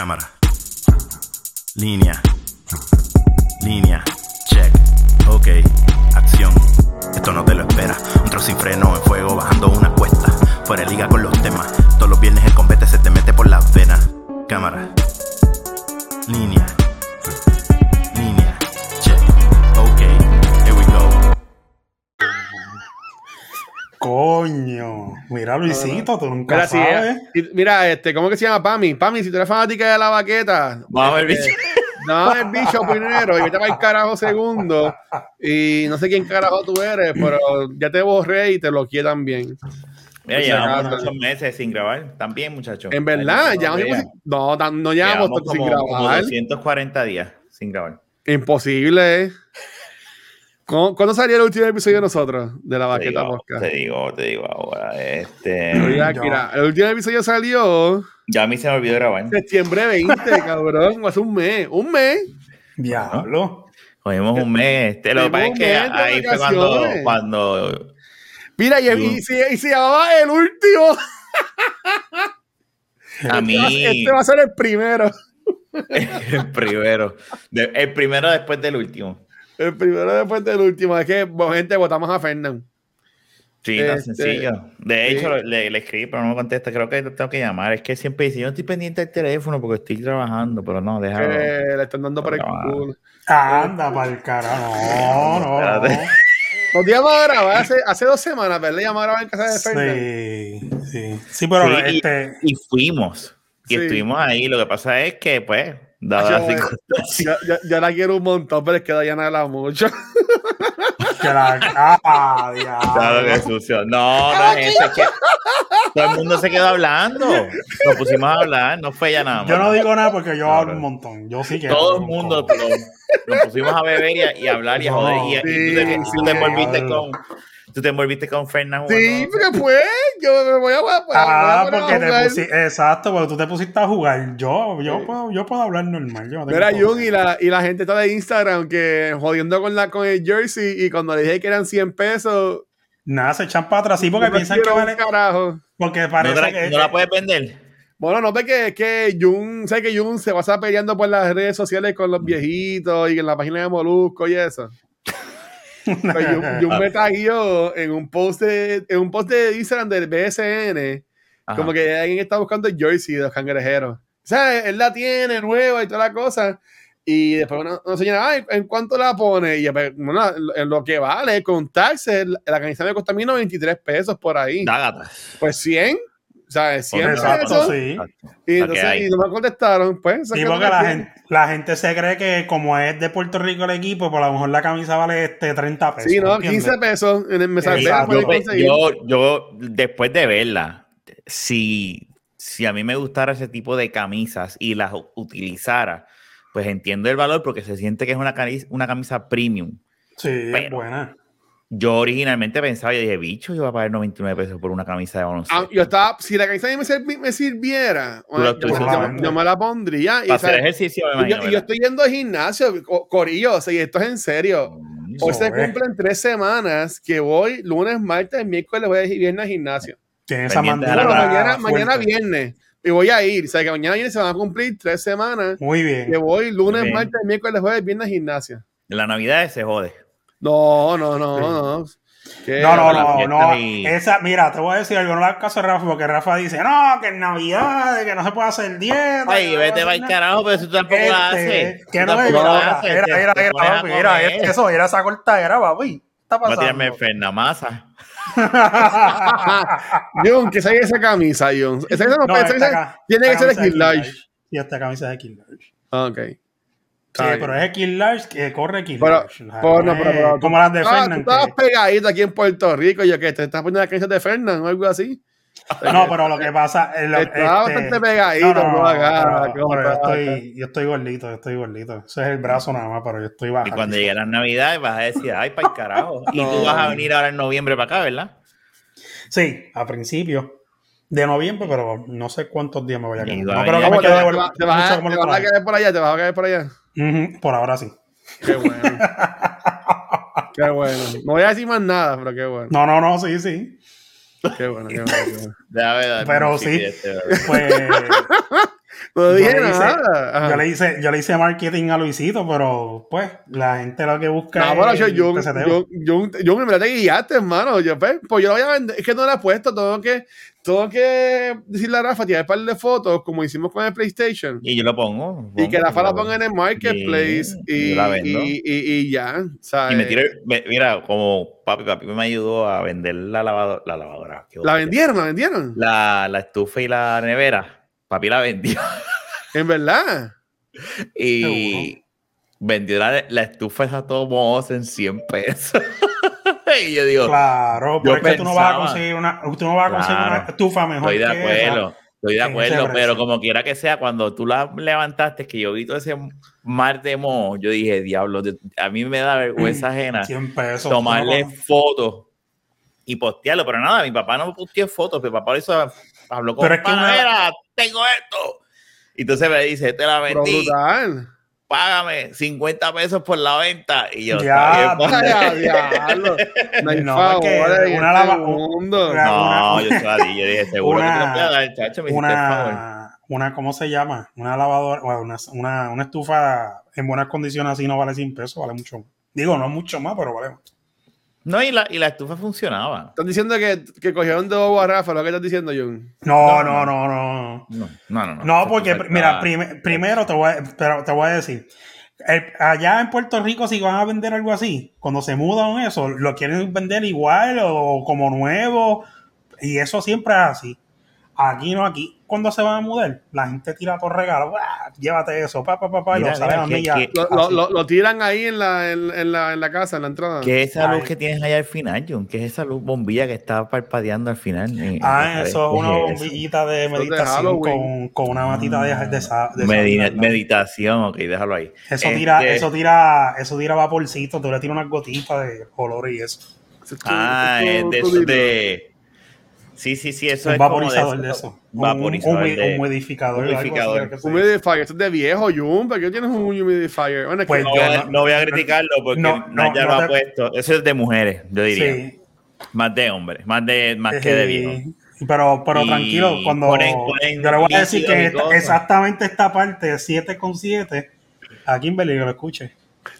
Cámara. Línea. Línea. Tú nunca Mira, sabes. este, ¿cómo que se llama Pami? Pami, si tú eres fanática de la baqueta. Vamos a ver, este, bicho. No, el bicho primero y vete para el carajo segundo. Y no sé quién carajo tú eres, pero ya te borré y te bloqueé también. Mira, llevamos muchos meses sin grabar. También, muchachos. En verdad, ya no, no, llevamos Llevamos tanto sin como, como grabar. 240 días sin grabar. Imposible. ¿eh? ¿Cuándo, cuándo salió el último episodio de nosotros? De la baqueta podcast. te digo, te digo ahora. Este, Mira, Yo- mira, el último episodio salió ya a mí se me olvidó grabar. septiembre 20, cabrón. Hace un mes. Un mes. Diablo. Cogimos un mes. Este, lo que pasa es que ahí fue cuando, cuando Mira, y, y, se, y se llamaba el último. a mí Este va a ser el primero. el primero, de- el primero después del último. El primero después del último. Es que, gente, votamos a Fernán. Sí, tan Este, sencillo. De sí. hecho, le, le escribí, pero no me contesta. Creo que lo tengo que llamar. Es que siempre dice, yo no estoy pendiente del teléfono porque estoy trabajando, pero no, déjalo. le están dando por el culo. Anda para el carajo. No, no. Espérate. Nos íbamos a grabar hace, hace dos semanas, ¿verdad? Íbamos a grabar en casa de Fernán. Sí, sí. Sí, pero Sí, y- este. Y fuimos. Y Sí. estuvimos ahí. Lo que pasa es que, pues, dado Yo- las circunstancias. Yo, yo- yo la quiero un montón, pero es que Dayana habla mucho. Que la. Ah, diablo. Claro que sucio. No, no es eso. Es que todo el mundo se quedó hablando. Nos pusimos a hablar. No fue ya nada más. Yo no digo nada porque yo Claro. hablo un montón. Yo sí que. Todo el un mundo pero nos pusimos a beber y a, y a hablar y a No, joder. Y, y tú te, sí, tú te sí. envolviste con. Tú te envolviste con Fernando. Sí, porque pues, yo me voy a, voy a- Ah, voy a porque te jugar. pusiste. Exacto, porque tú te pusiste a jugar. Yo, yo, puedo, yo puedo hablar normal. Yo no Mira. Jun y la, y la gente está de Instagram que jodiendo con, la, con el jersey y cuando le dije que eran 100 pesos, Nada, se echan para atrás. Sí, porque piensan que vale. carajo. Porque ¿No, parece que. no la puedes vender? Bueno, no ve que es que Jun, sé que Jun se pasa peleando por las redes sociales con los viejitos y en la página de Molusco y eso. Jun, Jun me taguió en un post de, en un post de Instagram del BSN, Ajá. como que alguien está buscando el jersey de los cangrejeros. O sea, él la tiene nueva y toda la cosa. Y después una, una señora, ay, ¿en cuánto la pone? Y yo, pues, bueno, en lo que vale, con taxes, la, la camisa me costó a mí 93 pesos por ahí. Dágatas. Pues 100, o sea, 100 Exacto, sí. Y ¿Para entonces y no me contestaron, pues. Sí, porque la 100. gente, la gente se cree que como es de Puerto Rico el equipo, pues a lo mejor la camisa vale este 30 pesos. Sí, no, ¿entiendes? 15 pesos en el mensaje. Exacto. yo, yo, yo, después de verla, si, si a mí me gustara ese tipo de camisas y las utilizara, pues entiendo el valor porque se siente que es una, una camisa premium. Sí, es Pero- buena. Yo originalmente pensaba, yo dije, bicho, yo voy a pagar 99 pesos por una camisa de Ah, baloncesto. yo estaba, si la camisa me, sirvi- me sirviera, la yo, yo- yo me la pondría. Y, hacer ejercicio, me y yo, imagino. yo ¿verdad? estoy yendo al gimnasio, co- Corillo, o sea, y esto es en serio. Mm, Hoy se cumplen tres semanas que voy lunes, martes, miércoles, voy a ir viernes al gimnasio. Esa Bueno, mañana, mañana viernes. Y voy a ir. O sea, que mañana viernes se van a cumplir tres semanas Muy bien. que voy lunes, Bien. martes, miércoles, jueves, viernes al gimnasio. En la Navidad se jode. No, no, no, no. ¿Qué? No, no, no, no. Esa, mira, te voy a decir algo, no le hagas caso a Rafa, porque Rafa dice, no, que en Navidad, que no se puede hacer dieta. Ay, vete para el carajo, pero si tú tampoco nada". la Este, haces. Que no la mira, haces, mira, te- mira, te mira, pones a papi, eso, mira esa cortadera, papi. ¿Qué está a pasando? tirarme Fernamasa. John, que se esa camisa, John. Esa camisa no, No, tiene que ser de Kid Large. Y esta camisa es de Kill Large. Ok. Sí, pero es Kill Large que corre Kill Pero, Large. pero no, No pero, es pero- como las de Ah, tú Fernan. estabas que- pegadito aquí en Puerto Rico, yo que te estás poniendo la camisa de Fernan o algo así. No, pero lo que pasa es lo, Estaba este, bastante pegadito, no, no, no, no, acá, pero- ¿cómo pero yo estoy, yo estoy gordito, yo estoy gordito. Ese es el brazo nada más, pero yo estoy bajo. Y cuando llegue las navidades vas a decir, ay, para el carajo. Y tú vas a venir ahora en noviembre para acá, ¿verdad? Sí, a principio de noviembre, pero no sé cuántos días me voy a quedar. No me ¿Cómo te, vas- te te a- te vas caer por allá? ¿Te vas a caer por allá? Por ahora sí. Qué bueno. qué bueno. No voy a decir más nada, pero qué bueno. No, no, no, sí, sí. Qué bueno, qué bueno. qué bueno. Dar Pero sí. este, ¿verdad? Pues No dije Yo le hice- nada. Yo le, hice, yo le hice marketing a Luisito, pero pues la gente lo que busca No, bueno, es yo, yo, yo, yo, verdad te guiaste, hermano. Yo, pues, pues yo lo voy a vender. Es que no la he puesto. Tengo que, tengo que decirle a Rafa, tirar un par de fotos, como hicimos con el PlayStation. Y yo lo pongo. Y que Rafa la ponga en el marketplace. Y, yo la vendo. y, ya. ¿sabes? Y me mira, como papi, papi me ayudó a vender la lavadora. La, lavadora, La vendieron, la vendieron. La, la estufa y la nevera. Papi la vendió. En verdad. Y vendió la, la estufa esa todo mohosa en 100 pesos. Y yo digo, Claro, pero Yo es que tú no vas a conseguir una, tú no vas a conseguir Claro. una estufa mejor estoy de que esa. acuerdo. Estoy de acuerdo, pero como quiera que sea, cuando tú la levantaste, que yo vi todo ese mar de moho, yo dije, diablo, a mí me da vergüenza ajena 100 pesos. tomarle no- fotos y postearlo, pero nada, mi papá no posteó fotos, mi papá lo hizo, habló con Pero es que una- "Mira, tengo esto. Y entonces me dice, te la Pero vendí, brutal. Págame 50 pesos por la venta. Y yo, Ya, "Está bien, Ay, pa". a diablo. No hay No, favor que una este lava- mundo. una- No, una- yo estaba yo dije, seguro que te lo una- voy a dar, chacho, me hiciste el favor. una, una, ¿cómo se llama? Una lavadora, bueno, una, una, una estufa en buenas condiciones así no vale 100 pesos, vale mucho más. Digo, no mucho más, pero vale más. No, y la, y la estufa funcionaba. Estás diciendo que, que cogieron de bobo a Rafa, lo que estás diciendo, John. No, no, no, no. No, no, no. No, porque, mira, prim- primero te voy, a, pero te voy a decir. el- allá en Puerto Rico, si van a vender algo así, cuando se mudan eso, lo quieren vender igual o como nuevo. Y eso siempre es así. Aquí no, aquí cuando se van a mudar, la gente tira por regalo. Llévate eso, pa, pa, pa, pa, y lo mira, que- Lo, tiran ahí en la, en, en la, en la casa, en la entrada. ¿Qué es esa luz Ay. que tienes allá al final, John? ¿Qué es esa luz bombilla que está parpadeando al final? Eh, Ah, ¿qué eso es una bombillita de Eso es de meditación con, con una matita de, de, sa- de meditación, ok, déjalo ahí. Eso tira, Este, eso tira, eso tira vaporcito, tú le tiras unas gotitas de color y eso. Es Ah, es de eso de. Sí, sí, sí, eso un es como vaporizador de, de eso. Un- Vaporizador un, de- humidificador. humidificador. Humidifier, esto es de viejo, Jun. ¿Para qué tienes un humidifier? Bueno, Pues No, yo voy a- no- no voy a criticarlo porque no, no, no, ya no lo ha te- puesto. Eso es de mujeres, yo diría. Sí. Más de hombres, más de más que de viejos. Sí. Pero, pero Y tranquilo, cuando ponen- ponen yo le voy a decir que esta- exactamente esta parte 7,7 a Kimberly que lo escuche.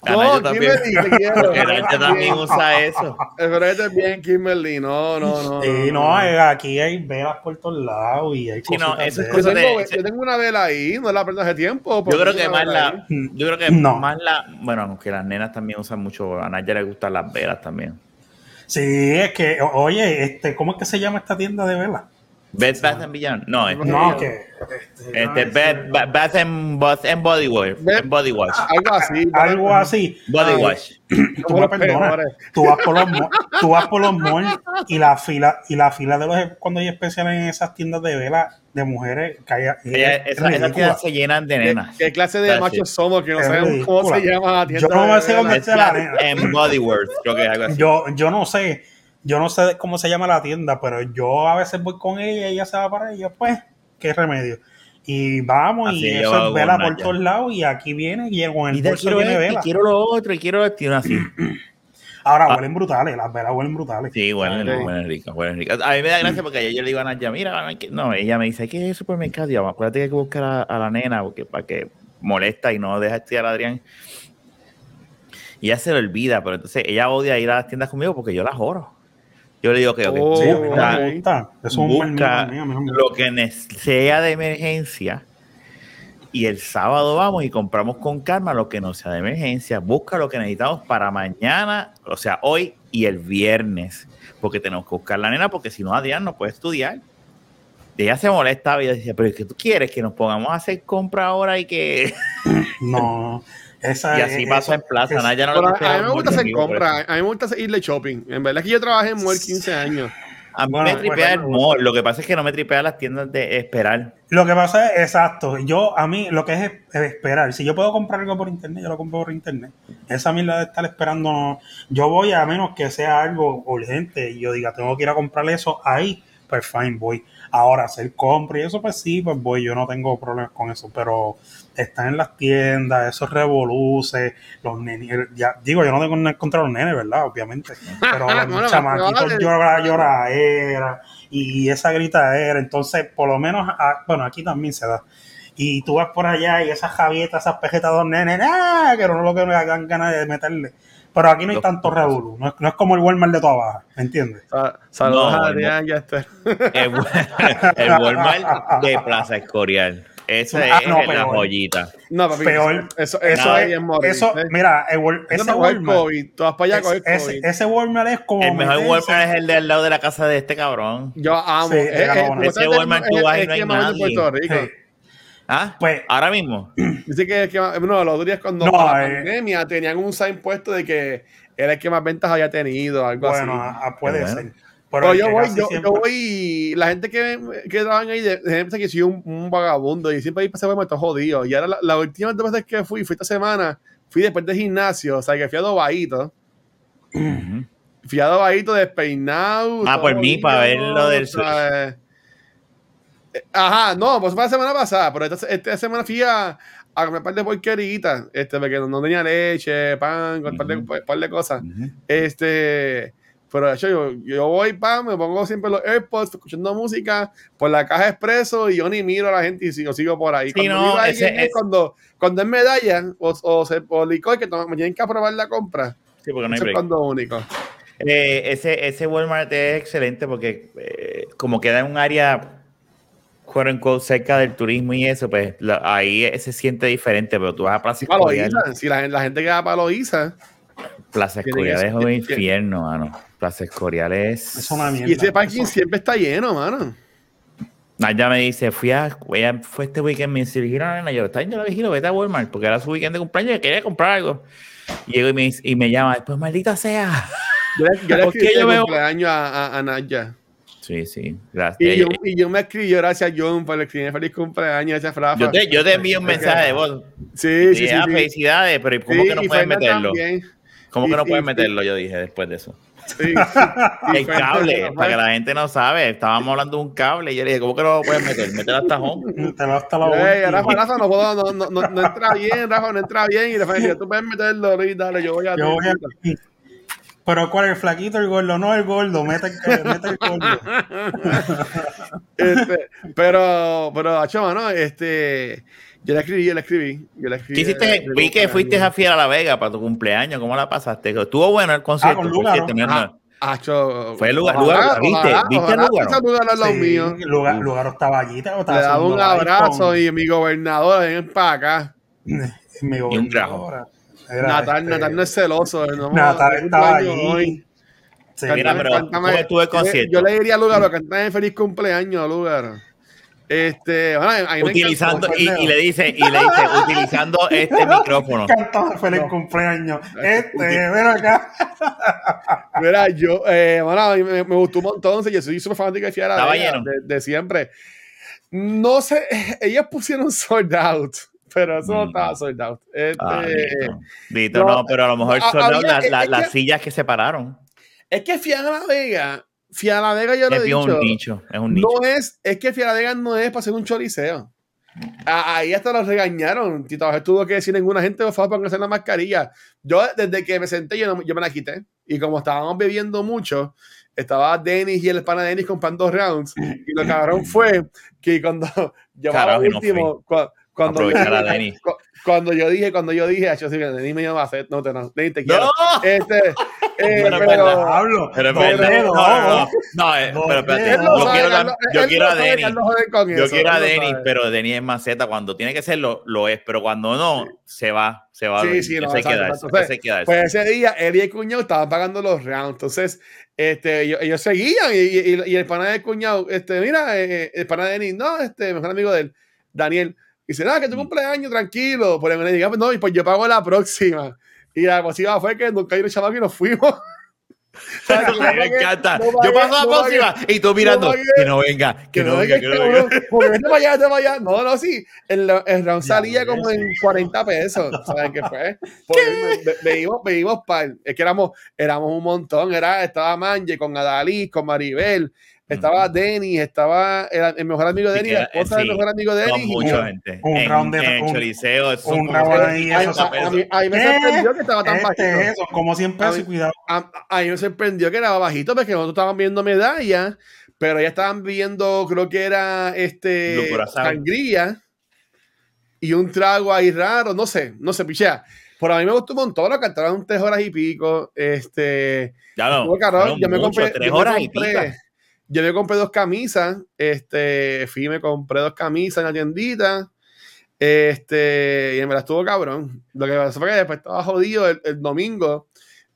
Canayo No, también. Kimberly, te quiero. Porque también usa eso. Espero que estés bien, Kimberly. No, no, no. Sí, no, eh, aquí hay velas por todos lados y hay Sí, no, eso es de Yo cosa tengo, de- yo tengo una vela ahí, no la prendas hace tiempo. Yo creo que más la, ahí. yo creo que No. más la, bueno, aunque las nenas también usan mucho, a Naya le gustan las velas también. Sí, es que, oye, este, ¿cómo es que se llama esta tienda de velas? Bed Bath and Beyond, no, este, No, que. Este, este no, Bed Ba- Bath and, Bath and Body Wash, and Body Wash, Algo así. algo así. Body Ah, Wash. Tú me perdonas. Tú vas por los tú vas por los malls y la fila y la fila de los cuando hay especiales en esas tiendas de velas de mujeres que hay, Ella- es esa- esas tiendas se llenan de ¿Qué, nenas. qué clase de machos somos que no sabemos cómo se llama la tienda? Yo no sé dónde está la nena. and Body Works, creo que es algo así. Yo, yo no sé, yo no sé cómo se llama la tienda, pero yo a veces voy con ella y ella se va para ella, pues, qué remedio. Y vamos, Así y eso es vela por todos lados, y aquí viene, y con el bolso quiero viene esto, y vela. quiero lo otro, y quiero esto, y así. Ahora Ah. huelen brutales, las velas huelen brutales. Sí, huelen, huelen ricas, huelen ricas. A mí me da gracia porque ayer yo le digo a Naya, mira, no, ella me dice, ¿qué es el supermercado? Y yo, acuérdate que hay que buscar a, a la nena porque, para que molesta y no deja estudiar a Adrián. Y ella se lo olvida, pero entonces ella odia ir a las tiendas conmigo porque yo las oro. Yo le digo que Oh, busca, gusta. Es un lo que sea de emergencia y el sábado vamos y compramos con calma lo que no sea de emergencia. Busca lo que necesitamos para mañana, o sea, hoy y el viernes, porque tenemos que buscar la nena, porque si no, Adrián no puede estudiar. Y ella se molestaba y decía, pero es que tú quieres que nos pongamos a hacer compra ahora y que... No, esa y así es- pasa en Plaza. es- Naya no a, gusta a mí me gusta hacer compras, a mí me gusta hacer- irle shopping. En verdad es que yo trabajé en Mall 15 años. A mí Bueno, me tripea bueno, el mall, lo que pasa es que no me tripea las tiendas de esperar. Lo que pasa es, exacto, yo a mí lo que es, es esperar. Si yo puedo comprar algo por internet, yo lo compro por internet. Esa mierda de estar esperando, no- yo voy a menos que sea algo urgente y yo diga, tengo que ir a comprar eso ahí, pues fine, voy. Ahora, hacer compra y eso, pues sí, pues voy, yo no tengo problemas con eso, pero están en las tiendas, esos revoluces, los nenes, ya, digo, yo no tengo nada contra los nenes, ¿verdad? Obviamente, pero los Bueno, chamaquitos llora, llora, y esa gritadera, entonces por lo menos, bueno, aquí también se da. y tú vas por allá y esas javietas, esas pejetas dos nenes, ¡ah! que no es lo que me dan ganas de meterle. Pero aquí no hay Los tanto revolú, no es, no es como el Walmart de toda baja, ¿me entiendes? Sa- Saludos No, a. Adrián y a Esther. El, el Walmart de Plaza Escorial. Eso Ah, es no, la peor. joyita. No, papi. Peor. Eso, eso, es, es morir, eso, ¿eh? mira, el Eso ese no coge Walmart, COVID. Tú vas para allá coger ese, COVID. ese Walmart es como El mejor meterse- Walmart es el de al lado de la casa de este cabrón. Yo amo. Sí, Eh, eh, Ese Walmart es- tú vas y es no hay que más vende en nadie. Puerto Rico. Sí. ¿Ah? Pues- ahora mismo. Dice que, que no, los otros días cuando No, la eh. pandemia tenían un sign puesto de que era el que más ventas había tenido, algo Bueno, así. ah, puede Qué bueno. ser. Pero yo voy, yo, voy, la gente que, que trabajan ahí, de, de gente que soy un, un vagabundo y siempre ahí pasé me está jodido. Y ahora la, la última dos veces que fui, fui esta semana, fui después del gimnasio, o sea que fui a Dobadito. Ujú. Fui a Dobadito despeinado. Ah, por mí, para ver lo del- ¿sabes? Eh, Ajá, no, pues fue la semana pasada, pero esta, esta semana fui a, a comer un par de porqueritas, este, porque no, no tenía leche, pan, un par de, Ujú. par de cosas. Este, pero de hecho yo, yo voy, pa, me pongo siempre los AirPods, escuchando música por la caja expreso y yo ni miro a la gente y sigo, sigo por ahí. Sí, cuando, no, ese alguien, es- cuando, cuando es medalla o, o, o licor que me tienen que aprobar la compra, Sí, porque no hay eso es break. cuando único. Eh, ese, ese Walmart es excelente porque eh, como queda en un área quote unquote, cerca del turismo y eso, pues ahí se siente diferente, pero tú vas a Plaza si la, la gente que va para Loíza, Plaza Escorial es un infierno, mano. Plaza Escorial es... Es una mierda. y ese parking Eso- siempre está lleno, mano. Naya me dice, fui a, ella fue este weekend, me dice, vigila, nena, yo, está yendo la vigilo, vete a Walmart, porque era su weekend de cumpleaños y quería comprar algo. Y llego y me, dice- y me llama, después, maldita sea. Yo le, yo le ¿Por qué escribí yo cumpleaños a, a, a Naya. Sí, sí, gracias. Y yo, y yo me escribí gracias a John por escribir feliz cumpleaños esa frase. yo, te, yo te envío un mensaje de voz. Sí, sí, Sí, ah, sí. felicidades, pero ¿cómo Sí, que no puedes meterlo? también. ¿Cómo que no puedes meterlo? Yo dije después de eso. Sí, El cable, para que la gente no sabe. Estábamos hablando de un cable y yo le dije, ¿cómo que no lo puedes meter? Mételo hasta home. Te lo hasta la Ey, última. Rafa, Rafa, no puedo, no, no, no, no entra bien, Rafa, no entra bien. Y Rafa dice, tú puedes meterlo, Luis, dale, yo voy a. Yo voy a- Pero ¿cuál es el flaquito, el gordo? No, el gordo, mete el, mete el gordo. Este, pero, pero, hacho, mano, este, yo le escribí, yo le escribí, yo le escribí. ¿Qué hiciste? eh, Vi que fuiste a Fiera a La Vega para tu cumpleaños. ¿Cómo la pasaste? Estuvo bueno el concierto. Ah, con Lugaro. cierto, no, Ah, no. Hacho, Fue el lugar- ojalá, lugar, ¿viste? ojalá, ¿Viste ojalá Lugaro? ese lugar es lo Sí, mío. Lugar, lugar estaba allí, te- estaba Le daba un abrazo con- y mi gobernador, ven para acá. mi Y un. Era, Natal, este, Natal no es celoso. No, Natal estaba allí. hoy. Sí, Mira, pero ¿cómo estuvo el concierto? Yo le diría a Lugaro, cántame feliz cumpleaños, Lugaro. Este, bueno, a mí me Utilizando, encantó. y, y le dice, y le dice, utilizando este micrófono. Cantaba feliz cumpleaños. Este, ven acá. Mira, yo, eh, bueno, a mí me, me gustó un montón. Yo soy súper fanático de Fiera Estaba Vega, lleno. de, de siempre. No sé, ellos pusieron sold out, pero eso no Mm. estaba sold out. Este, Ah, Dito. Dito, no, no, pero a lo mejor son había- las, las- que- las sillas que se pararon. es que Fiera Vega, Fiera Vega, yo lo he dicho. un nicho, es un nicho. No es, es que Fiera Vega no es para hacer un choriceo. Ahí hasta los regañaron. Tito tuvo que decir ninguna gente, por favor, pónganse la mascarilla. Yo, desde que me senté, yo, no- yo me la quité. Y como estábamos bebiendo mucho, estaba Dennis y el pana Dennis comprando rounds. Y lo cabrón fue que cuando yo Carajo, no último, cua- cuando, yo, Aprovechar a Dennis. cu- cuando yo dije, cuando yo dije, yo sí, Dennis me llama a hacer, no te no, Dennis te quiero. ¡No! Este, eh, Pero es pero, verdad. Hablo. Pero verdad. dedos, No, no, no. No, eh, pero espérate. Yo sabe, quiero, lo- yo quiero a Denny. con Yo eso, quiero a Denis, pero Denis es maceta. Cuando tiene que ser, lo, lo es. Pero cuando no, se va. Se va. a Sí, sí, no, Eso hay que exacto, darse, exacto. eso hay que darse. Pues ese día, él y el cuñado estaban pagando los rounds. Entonces, este, ellos, ellos seguían y, y- y el pana del cuñado, este, mira, eh, el pana de Denis, no, este, mejor amigo de él, Daniel, dice, nada, que tu Mm. cumpleaños, tranquilo. Por le diga, no, y pues yo pago la próxima. Y la positiva fue que nunca hay un chamaco y nos fuimos. Me encanta. no Yo pagué- a la no pagué- próxima y tú mirando. pagué- que no venga, que no venga, que no venga. Porque vete para allá, vete para allá. No, no, sí. El, el round salía como en 40 pesos. ¿Saben qué fue? Veíamos, veíamos par. Es que éramos, éramos un montón. Era, estaba Manje con Adalí, con Maribel. Estaba Denis, estaba el, el mejor amigo de Denis, que la era- esposa del mejor amigo de Con Denis. y- mucha gente. un round de- en un- Choliseo, eso un round cien- ahí, a, eso a- a mí, a mí me sorprendió que estaba tan Este bajito. es eso, como 100 pesos y cuidado. A, a mí me sorprendió que era bajito porque nosotros estábamos viendo medallas, pero ya estaban viendo, creo que era este sangría. y un trago ahí raro, no sé, no sé, pichea. Pero a mí me gustó un montón, lo cantaron tres horas y pico. Este, Ya no, yo me compré, tres yo me horas y pico. Yo me compré dos camisas, este, fui y me compré dos camisas en la tiendita, este, y en verdad estuvo cabrón. Lo que pasó fue que después estaba jodido el, el domingo.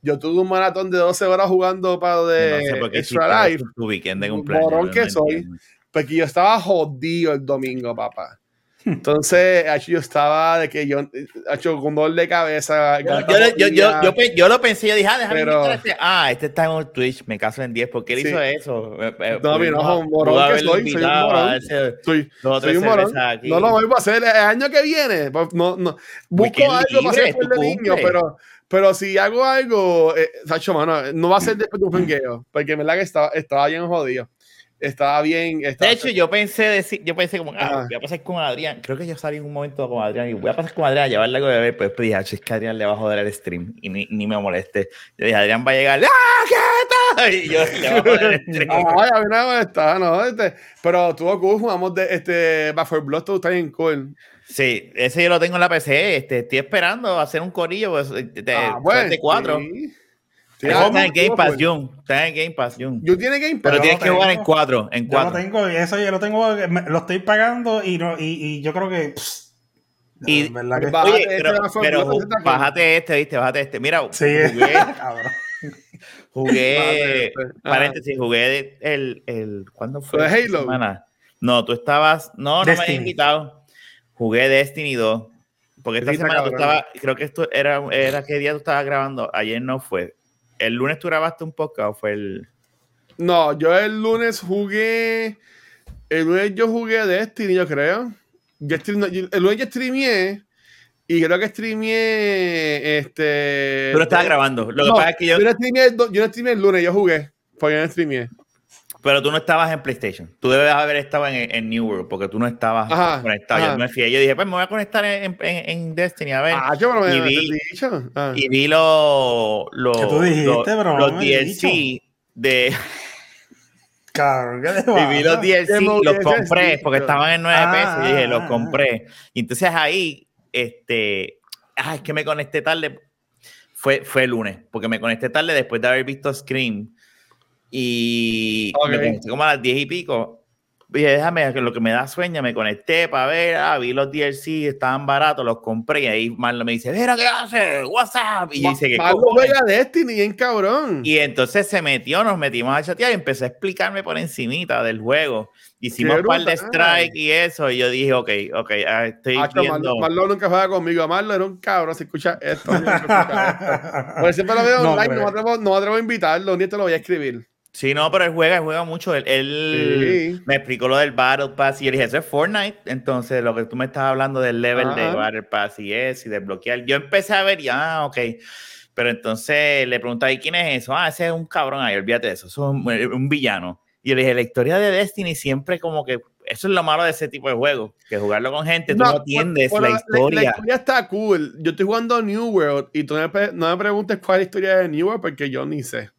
Yo tuve un maratón de 12 horas jugando para de no sé Extra Life. tu weekend de cumpleaños. Morón que no soy. Porque yo estaba jodido el domingo, papá. Entonces, yo estaba de que yo, hecho con dolor de cabeza. Yo, yo, yo, yo, lo pensé, yo dije, ah, déjame Pero- este. Ah, este está en Twitch, me caso en 10. ¿Por qué él Sí. hizo eso? Eh, eh, No, mira, pudo- un morón que soy, soy un morón. Soy, soy un morón. No lo voy a hacer el año que viene. No, no. Busco algo libre, para hacer por el niño, pero, pero si hago algo, eh, Sacho, mano, no va a ser después de un jangueo. Porque en verdad que estaba, estaba bien jodido. Estaba bien. Estaba, De hecho, yo pensé decir, yo pensé como, ah, voy a pasar con Adrián. Creo que yo salí en un momento con Adrián y voy a pasar con Adrián a llevarle algo de beber. Pero después dije, "Ah, es que Adrián le va a joder el stream y ni, ni me moleste. Yo dije, Adrián va a llegar, ¡ah, qué tal! Y yo le va a joder el stream. Ay, a mí no me está, no. Este, pero tuvo cool, jugamos de este 4 Blood, todo está bien cool. Sí, ese yo lo tengo en la PC. Este, estoy esperando hacer un corillo pues, de, Ah, bueno, de cuatro. sí. Sí, ah, está en Game Pass, cool. Jun. Está en Game Pass, Jun. Yo tiene Game Pass. Pero tienes que jugar en cuatro. En Yo lo cuatro. tengo, y eso yo lo tengo, me- lo estoy pagando y, no, y, y yo creo que. pss, Y- que- Bájate Oye, este, pero, Back 4 pero Blood, ju- está cool. bájate este, viste, bájate este. Mira, Sí, jugué, cabrón. jugué, este. Ah. paréntesis, jugué de- el, el, ¿cuándo fue? ¿Lo de Esta Halo? semana. No, tú estabas, no, no me habías invitado. Jugué Destiny 2. Porque esta semana tú cabrón. estabas, creo que esto era, era qué día tú estabas grabando. Ayer no fue. ¿El lunes tú grabaste un podcast o fue el...? No, yo el lunes jugué. El lunes yo jugué Destiny, yo creo. Yo stream- yo- el lunes yo streameé. Y creo que streameé. Este. Tú lo estabas grabando. Lo que No, pasa es que yo... no streameé el do- yo no streameé el lunes, yo jugué. Porque yo no streameé. Pero tú no estabas en PlayStation. Tú debes haber estado en, en New World porque tú no estabas Ajá, conectado. ajá. Yo me fié. Yo dije, pues me voy a conectar en, en- en Destiny a ver. Ah, yo me y me vi- dicho. Ah. Y vi los los ¿Qué tú dijiste, los- DLC de Cabrón, ¿qué te y vi los? DLC, ¿Qué me los compré dicho? porque estaban en 9 Ah, pesos y dije, los ah, compré. Y entonces ahí, este, ah, es que me conecté tarde. Fue, fue el lunes, porque me conecté tarde después de haber visto Scream. Y Ok. me conecté como a las 10 y pico. Dije, déjame, que lo que me da sueño, me conecté para ver, ah, vi los DLC, estaban baratos, los compré. Y ahí Marlon me dice, mira, ¿qué haces? WhatsApp. Y dice, ¿qué Pablo cojones? juega Destiny, bien cabrón. Y entonces se metió, nos metimos a chatear y empezó a explicarme por encimita del juego. Hicimos un par de strike y eso. Y yo dije, ok, ok, ah, estoy Hacho, viendo. Marlon, Marlon nunca juega conmigo. Marlon era un cabrón. Si escucha esto. Pues siempre lo veo online. No, me atrevo, no atrevo a invitarlo. Ni te lo voy a escribir. Sí, no, pero él juega, él juega mucho. Él, él Sí. me explicó lo del Battle Pass y yo dije, eso es Fortnite. Entonces, lo que tú me estás hablando del level de. Battle Pass y eso, y de bloquear. Yo empecé a ver y, ah, ok. Pero entonces le pregunté, ¿y quién es eso? Ah, ese es un cabrón ahí, olvídate de eso. Eso es un, un villano. Y le dije, la historia de Destiny siempre como que. Eso es lo malo de ese tipo de juegos, que jugarlo con gente, tú no, entiendes bueno, la historia. La, historia está cool. Yo estoy jugando New World y tú no me, no me preguntes cuál es la historia de New World porque yo ni sé.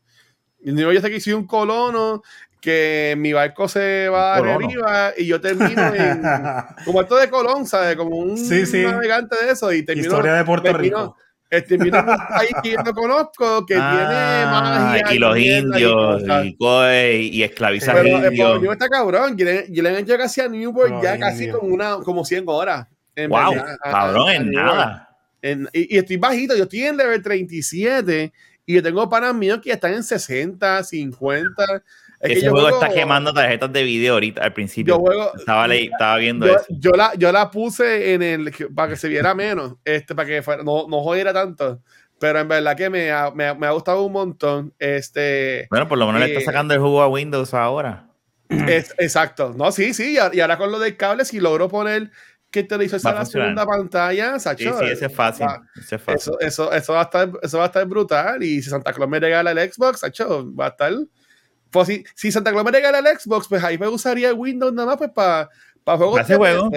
Yo sé que soy un colono, que mi barco se va de arriba y yo termino en. como esto de Colón, ¿sabes? Como un Sí, sí. navegante de eso y termino. Historia de Puerto termino- Rico. eh, termino en un país que yo no conozco, que tiene Ah, magia. y los indios, y, coge y esclavizar Pero indios. New está cabrón. Yo le, yo le he hecho casi a Newport ya casi como, una, como 100 horas. en Wow, cabrón, en nada. En- y, y estoy bajito, yo estoy en level 37 y yo tengo panas míos que están en 60, 50. Es que Ese yo juego juego- está quemando tarjetas de video ahorita al principio. Yo juego. estaba, le- estaba viendo Yo, eso. yo la, yo la puse en el para que se viera menos, este, para que fuera- no, no jodiera tanto. Pero en verdad que me ha, me me ha gustado un montón. Este, Bueno, por lo menos le eh, está sacando el jugo a Windows ahora. es- exacto. No, sí, sí. Y ahora con lo del cable, si logro poner que te lo hizo Va a la segunda pantalla, Sí, Sacho, sí, ese es fácil. va- Ese es fácil. Eso, eso, eso, va a estar, eso va a estar brutal. Y si Santa Claus me regala el Xbox, Sacho, va a estar. Pues si, si Santa Claus me regala el Xbox, pues ahí me usaría Windows nada más pues para juegos Para juego.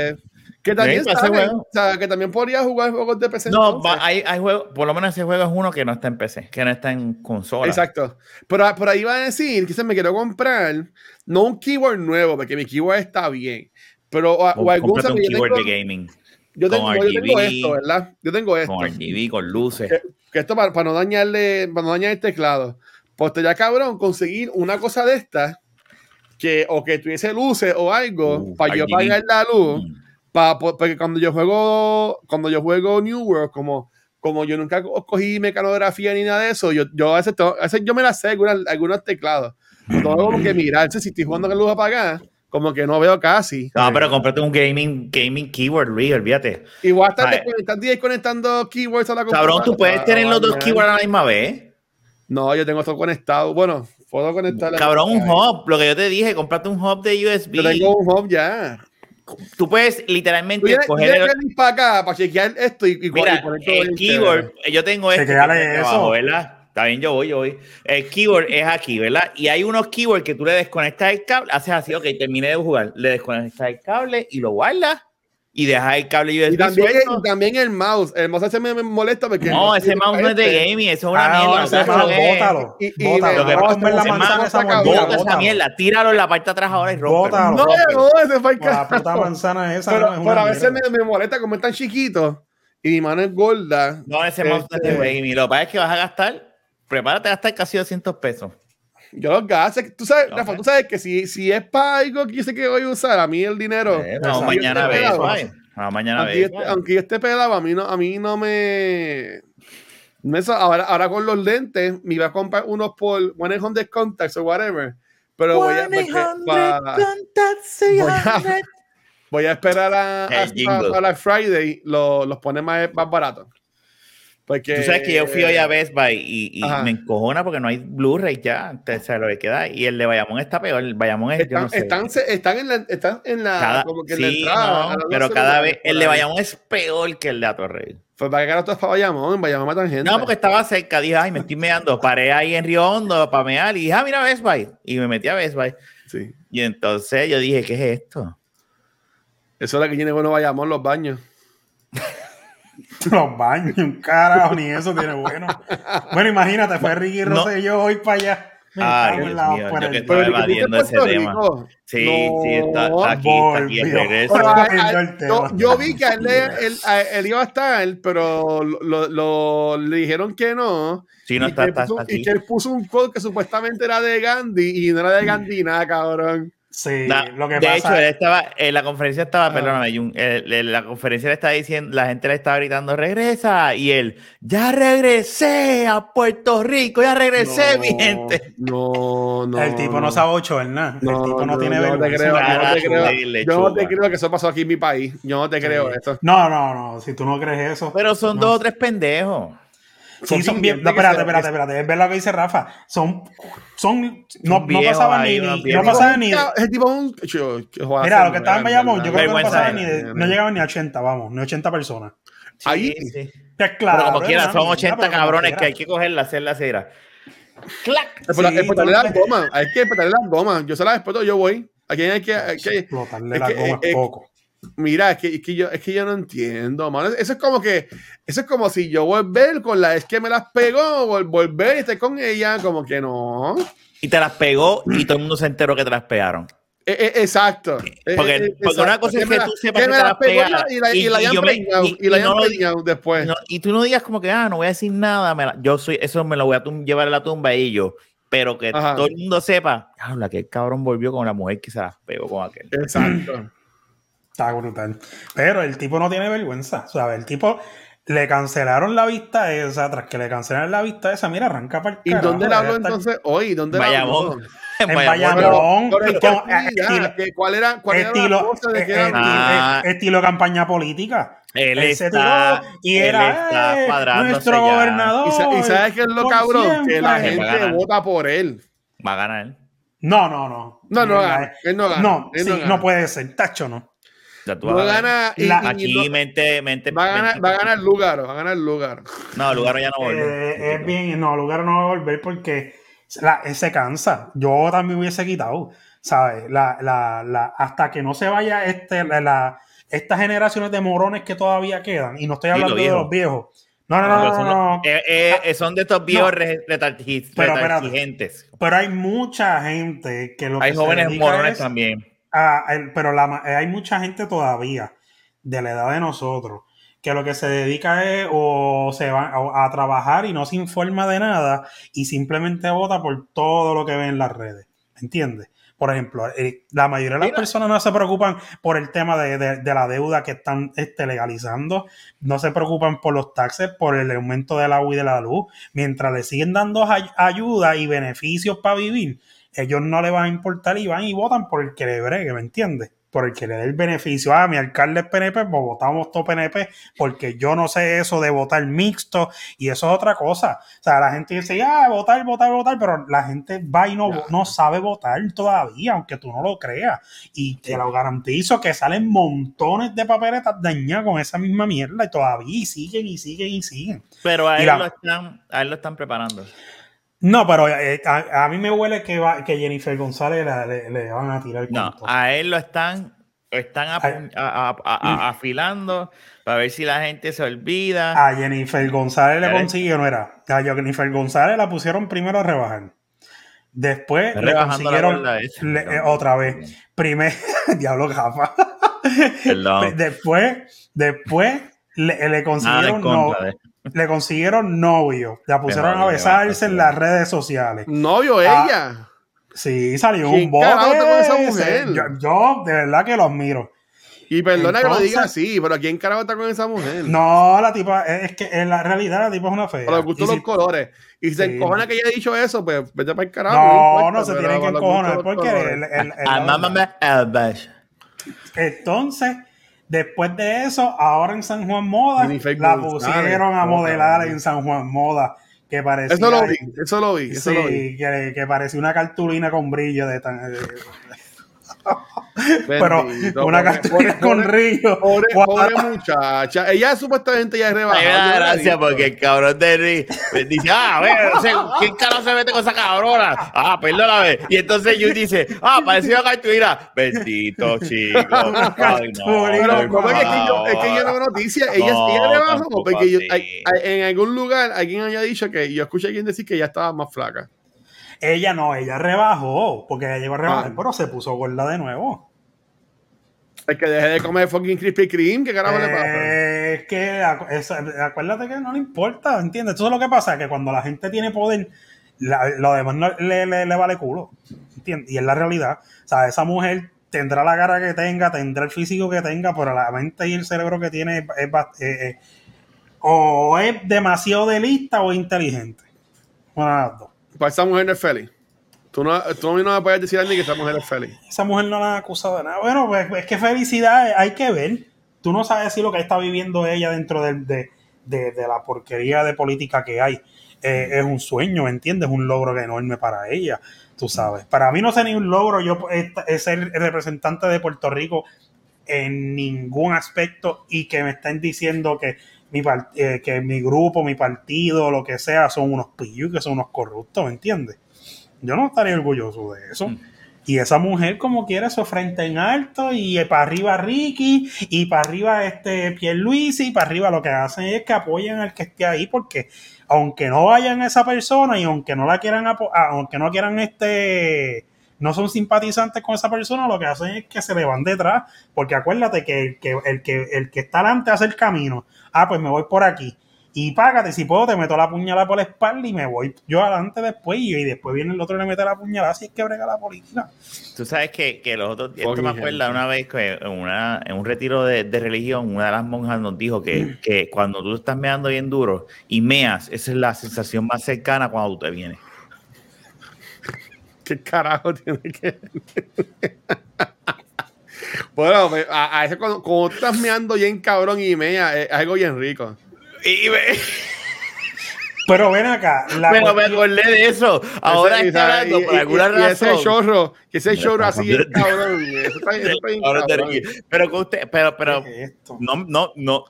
Que también, sale, juego. o sea, que también podría jugar juegos de PC. No, va- hay, hay juegos, por lo menos ese juego es uno que no está en PC, que no está en consola. Exacto. Pero por ahí va a decir que se me quiero comprar, no un keyboard nuevo, porque mi keyboard está bien. Pero o, O algún un yo keyboard tengo- de gaming. Yo tengo, Con yo tengo RGB, esto, ¿verdad? Yo tengo esto. Con RGB, con luces. Que, que esto para, para no dañarle, para no dañar el teclado. Pues te ya cabrón conseguir una cosa de estas que o que tuviese luces o algo Uh, para yo RGB. pagar la luz. Mm. Pa- po- porque cuando yo juego cuando yo juego New World como como yo nunca co- cogí mecanografía ni nada de eso yo, yo a, veces tengo- a veces yo me la sé algunas, algunos teclados tengo como que mirar si estoy jugando con luz apagada como que no veo casi No, pero cómprate un gaming, gaming keyboard, Luis, olvídate. estar Ay. desconectando, desconectando keywords a la Cabrón, tú puedes computadora. tener los dos Ah, keyboards a la misma vez. no yo tengo esto conectado bueno puedo conectar Cabrón, un hub. Lo que yo te dije, cómprate un hub de USB. yo tengo un home ya Tú puedes literalmente coger el, para acá para chequear esto y, y, Mira, y poner todo el eh, yo tengo este que eso. abajo, ¿verdad? Está bien, yo voy, yo voy. El keyboard es aquí, ¿verdad? Y hay unos keyboards que tú le desconectas el cable, haces así, ok, terminé de jugar, le desconectas el cable y lo guardas y dejas el cable USB Y también, y también el mouse. El mouse ese me, molesta porque. No, ese mouse no es de este. gaming, eso es una Ah, no, mierda. ese eso mouse, es- bótalo. Y- y Bótalo. No, no, comer la ese manzana. Bota esa mierda, tíralo en la parte de atrás ahora y rómpelo. Bótalo. No, no, ese fue el la puta manzana esa. Pero, no, es pero a veces me, me molesta como es tan chiquito y mi mano es gorda. No, ese mouse no es de Este- gaming. Lo que pasa es que vas a gastar, prepárate a gastar casi 200 pesos. Yo los gasto. Tú sabes, Ok. Rafa, tú sabes que si, si es para algo que yo sé que voy a usar, a mí el dinero. Eh, vamos yo mañana a pelado, bye. Vamos mañana a aunque, yo ver. esté, aunque yo esté pelado, a mí no, a mí no me. no eso, ahora, ahora con los lentes, me iba a comprar unos por 100 contacts o whatever. Pero voy a, porque pa- voy a- voy a esperar a, El hasta jingle. para Friday, lo- los pone más, más baratos. Porque, Tú sabes que yo fui hoy a Best Buy y, me encojona porque no hay Blu-ray ya. Entonces, ¿sabes lo que queda? Y el de Bayamón está peor. El Bayamón es, yo están, no sé. están, se- están en la, están en la, cada, como que en la sí, entrada. no, pero cada vez el de. Bayamón es peor que el de Atorrey. Pues para que ahora todo es para Bayamón, en Bayamón matan gente. No, porque estaba cerca. Dije, ay, me estoy meando. Paré ahí en Río Hondo para mear y dije, ah, mira Best Buy. Y me metí a Best Buy. Sí. Y entonces yo dije, ¿qué es esto? Eso es lo que tiene bueno Bayamón, los baños. Los baños, un carajo, ni eso tiene bueno. Bueno, imagínate, fue Ricky No. Rosselló hoy para allá. Ay, Dios mío, yo que estaba Pero diablo. ¿viste evadiendo ese tema. Sí, No, sí, está, está aquí, está aquí el regreso. Pero a- Volviendo a- al yo, tema. yo vi que a él, le- él- a él iba a estar, pero lo, lo- le dijeron que no. Sí, no y, está, que está, puso, está y aquí. que él puso un code que supuestamente era de Gandhi y no era de Gandhi nada, cabrón. Sí, lo que de pasa hecho, él estaba, en la conferencia estaba, Ajá. perdóname, Jun, la conferencia le estaba diciendo, la gente le estaba gritando, regresa, y él, ya regresé a Puerto Rico, ya regresé, mi gente. No, no. el tipo no sabe ocho, ¿verdad? el tipo no, tiene no te vergüenza. creo, yo no te creo, de yo no te lechuga. creo que eso pasó aquí en mi país. Yo no te creo Sí. eso. No, no, no, si tú no crees eso. Pero son no. dos o tres pendejos. Sí, son bien. No, que espérate, espérate, espérate. Es verdad lo que dice Rafa. Son. Son. No, pasaban ahí, ni. No pasaban ni. Ese tipo es un. Mira, lo que estaba en Bayamón, yo creo que no pasaban ni. No llegaban ni a 80, vamos, ni 80 personas. Sí, Ahí. sí. Pues claro. Pero como quiera, son mira, 80 pero como cabrones que hay que cogerla, hacerla cera. ¡Clac! Explotarle las gomas. Hay que explotarle las gomas. Yo se las exploto, yo voy. Aquí hay que. hay que- Explotarle es la que- goma es- poco. Mira, es que, es, que yo, es que yo no entiendo, mano. Eso es como que. Eso es como si yo volver con la. Es que me las pegó, vol- volver y estar con ella. Como que no. Y te las pegó y todo el mundo se enteró que te las pegaron. Eh, eh, exacto. Eh, Porque- eh, porque una exacto. cosa es que la- tú sepas que me te las las pegó pega y la, y, y- la y hayan yo me- preñado. y- Y, la no preñado después. No, y tú no digas como que, ah, no voy a decir nada, la- yo soy, eso me lo voy a llevar a la tumba y yo, pero que Ajá. todo el mundo sepa, habla que el cabrón volvió con la mujer que se las pegó con aquel. Exacto. Está brutal. Pero el tipo no tiene vergüenza. ¿sabes? El tipo le cancelaron la vista esa. Tras que le cancelaron la vista esa, mira, arranca para el ¿Y carajo, dónde le habló estar entonces hoy? ¿Dónde? Bayamón. En Bayamón. ¿Cuál era, cuál era la estilo, cosa de que era- Ah. eh, estilo campaña política. Él Él se está, tiró y él era está eh, nuestro ya. gobernador. Y, sa- y sabes qué es lo cabrón? Que la gente vota por él. Va a ganar. No, no, no. No, no Eh, gana. Él no gana. No, Él sí, no no, gana. puede ser. Tacho, no. Ya tú No vas a gana. y- La- y Aquí no- mente, mente. va, a ganar, mente- va a ganar Lugaro. Va a ganar Lugaro. No, lugar ya no vuelve. Eh, es bien, no, lugar no va a volver porque la- se cansa. Yo también hubiese quitado, ¿sabes? La, la, la, hasta que no se vaya este, la, la- estas generaciones de morones que todavía quedan, y no estoy Sí, hablando los de los viejos. No, no, no, son, no, no. eh, eh, eh, son de estos viejos No. re- retargi- Pero. Pero hay mucha gente que lo Hay que jóvenes morones es también. A- el- pero la, eh, hay mucha gente todavía de la edad de nosotros, que lo que se dedica es o se va a, a trabajar y no se informa de nada y simplemente vota por todo lo que ve en las redes. ¿Entiendes? Por ejemplo, eh, la mayoría de las Mira. personas no se preocupan por el tema de, de- de la deuda que están este, legalizando, no se preocupan por los taxes, por el aumento del agua y de la luz, mientras le siguen dando ay- ayuda y beneficios para vivir, ellos no le van a importar y van y votan por el que le bregue, ¿me entiendes? Por el que le dé el beneficio. Ah, mi alcalde es PNP, pues votamos todo PNP, porque yo no sé eso de votar mixto y eso es otra cosa. O sea, la gente dice, ah, votar, votar, votar, pero la gente va y no, no sabe votar todavía, aunque tú no lo creas. Y te lo garantizo que salen montones de papeletas dañadas con esa misma mierda y todavía y siguen y siguen y siguen. Pero a él, la- lo están, a él lo están preparando. No, pero eh, a, a mí me huele que, va, que Jennifer González la- le, le van a tirar No, a él lo están, lo están a- a- a- afilando para ver si la gente se olvida. A Jennifer González le Dale. consiguieron, era, a Jennifer González la pusieron primero a rebajar. Después le consiguieron gorda esa. le- eh, otra vez. Primer, diablo gafa. Perdón. Después, después le, consiguieron no, de le consiguieron novio. La pusieron a besarse en las redes sociales. Novio Ah, ella. Sí, salió ¿Quién un bote. con esa mujer? Yo, yo de verdad que lo admiro. Y perdona que lo diga así, pero ¿quién carajo está con esa mujer? No, la tipa, es que en la realidad la tipa es una fea. Pero le gustan los si- colores. Y si se Sí. encojona que haya dicho eso, pues vete para el carajo. no, importa, no se tienen que encojonar porque el- el- el- Ah, entonces después de eso ahora en San Juan Moda la pusieron a modelar en San Juan Moda que parecía Eso lo vi, eso lo vi, eso sí, lo vi. que, que parecía una cartulina con brillo de tan de- pero Bendito, una pobre- cartulina pobre- con brillo Pobre, pobre muchacha. Ella supuestamente ya es A rebajada. me da yo la he gracia visto. porque el cabrón de Rick dice, ah, a ver, no sé, ¿quién carajo se mete con esa cabrona? Ah, perdóname. Y entonces Yu dice, ah, parecía una cartulina. Bendito chico. Ay, no, Cartulina, Pero, ¿cómo es que yo, es que yo no veo noticias? Ella, No, ella rebajó porque yo- así. hay- hay- en algún lugar alguien había dicho que yo escuché a alguien decir que ella estaba más flaca. Ella no ella rebajó porque ella llegó a rebajar Ah. pero se puso gorda de nuevo Es que deje de comer fucking Krispy Kreme, ¿qué carajo le pasa? Eh, es que acu- eso- acuérdate que no le importa, ¿entiendes? Eso es lo que pasa, que cuando la gente tiene poder, la- lo demás no le, le- le vale culo, ¿entiendes? Y es la realidad. O sea, esa mujer tendrá la cara que tenga, tendrá el físico que tenga, pero la mente y el cerebro que tiene es, es eh, eh, o es demasiado de lista o inteligente. Una de las dos. Para esa mujer no es feliz. Tú no, tú no me puedes decir a mí que esa mujer es feliz. Esa mujer no la han acusado de nada. Bueno, pues es que felicidad hay que ver. Tú no sabes si lo que está viviendo ella dentro de, de- de la porquería de política que hay eh, es un sueño, ¿me entiendes? Un logro enorme para ella, tú sabes. Para mí no sé ni un logro yo es ser representante de Puerto Rico en ningún aspecto y que me estén diciendo que mi, eh, que mi grupo, mi partido, lo que sea, son unos pillos, que son unos corruptos, ¿me entiendes? Yo no estaría orgulloso de eso. Mm. Y esa mujer, como quiere, su frente en alto, y para arriba Ricky, y para arriba este Pierluisi, y para arriba lo que hacen es que apoyen al que esté ahí, porque aunque no vayan a esa persona y aunque no la quieran apo- ah, aunque no quieran este no son simpatizantes con esa persona, lo que hacen es que se le van detrás, porque acuérdate que el que, el que, el que está adelante hace el camino. Ah, pues me voy por aquí. Y págate, si puedo, te meto la puñalada por la espalda y me voy yo adelante después. Y, y después viene el otro y le mete la puñalada. Así es que brega la política. Tú sabes que, que los otros, esto me acuerda una vez que en, una, en un retiro de, de religión, una de las monjas nos dijo que, que cuando tú estás meando bien duro y meas, esa es la sensación más cercana cuando tú te vienes. ¿Qué carajo tiene que Bueno, a, a ese cuando, cuando tú estás meando bien cabrón y mea, es algo bien rico. Y me, Pero ven acá. La pero me acordé de eso. Ahora Ese- y- hablando y- por y- alguna y ese razón. chorro, que ese chorro así bien Cabrón. Eso está, eso está bien cabrón. Pero que usted, pero, pero, ¿Qué es no, no, no.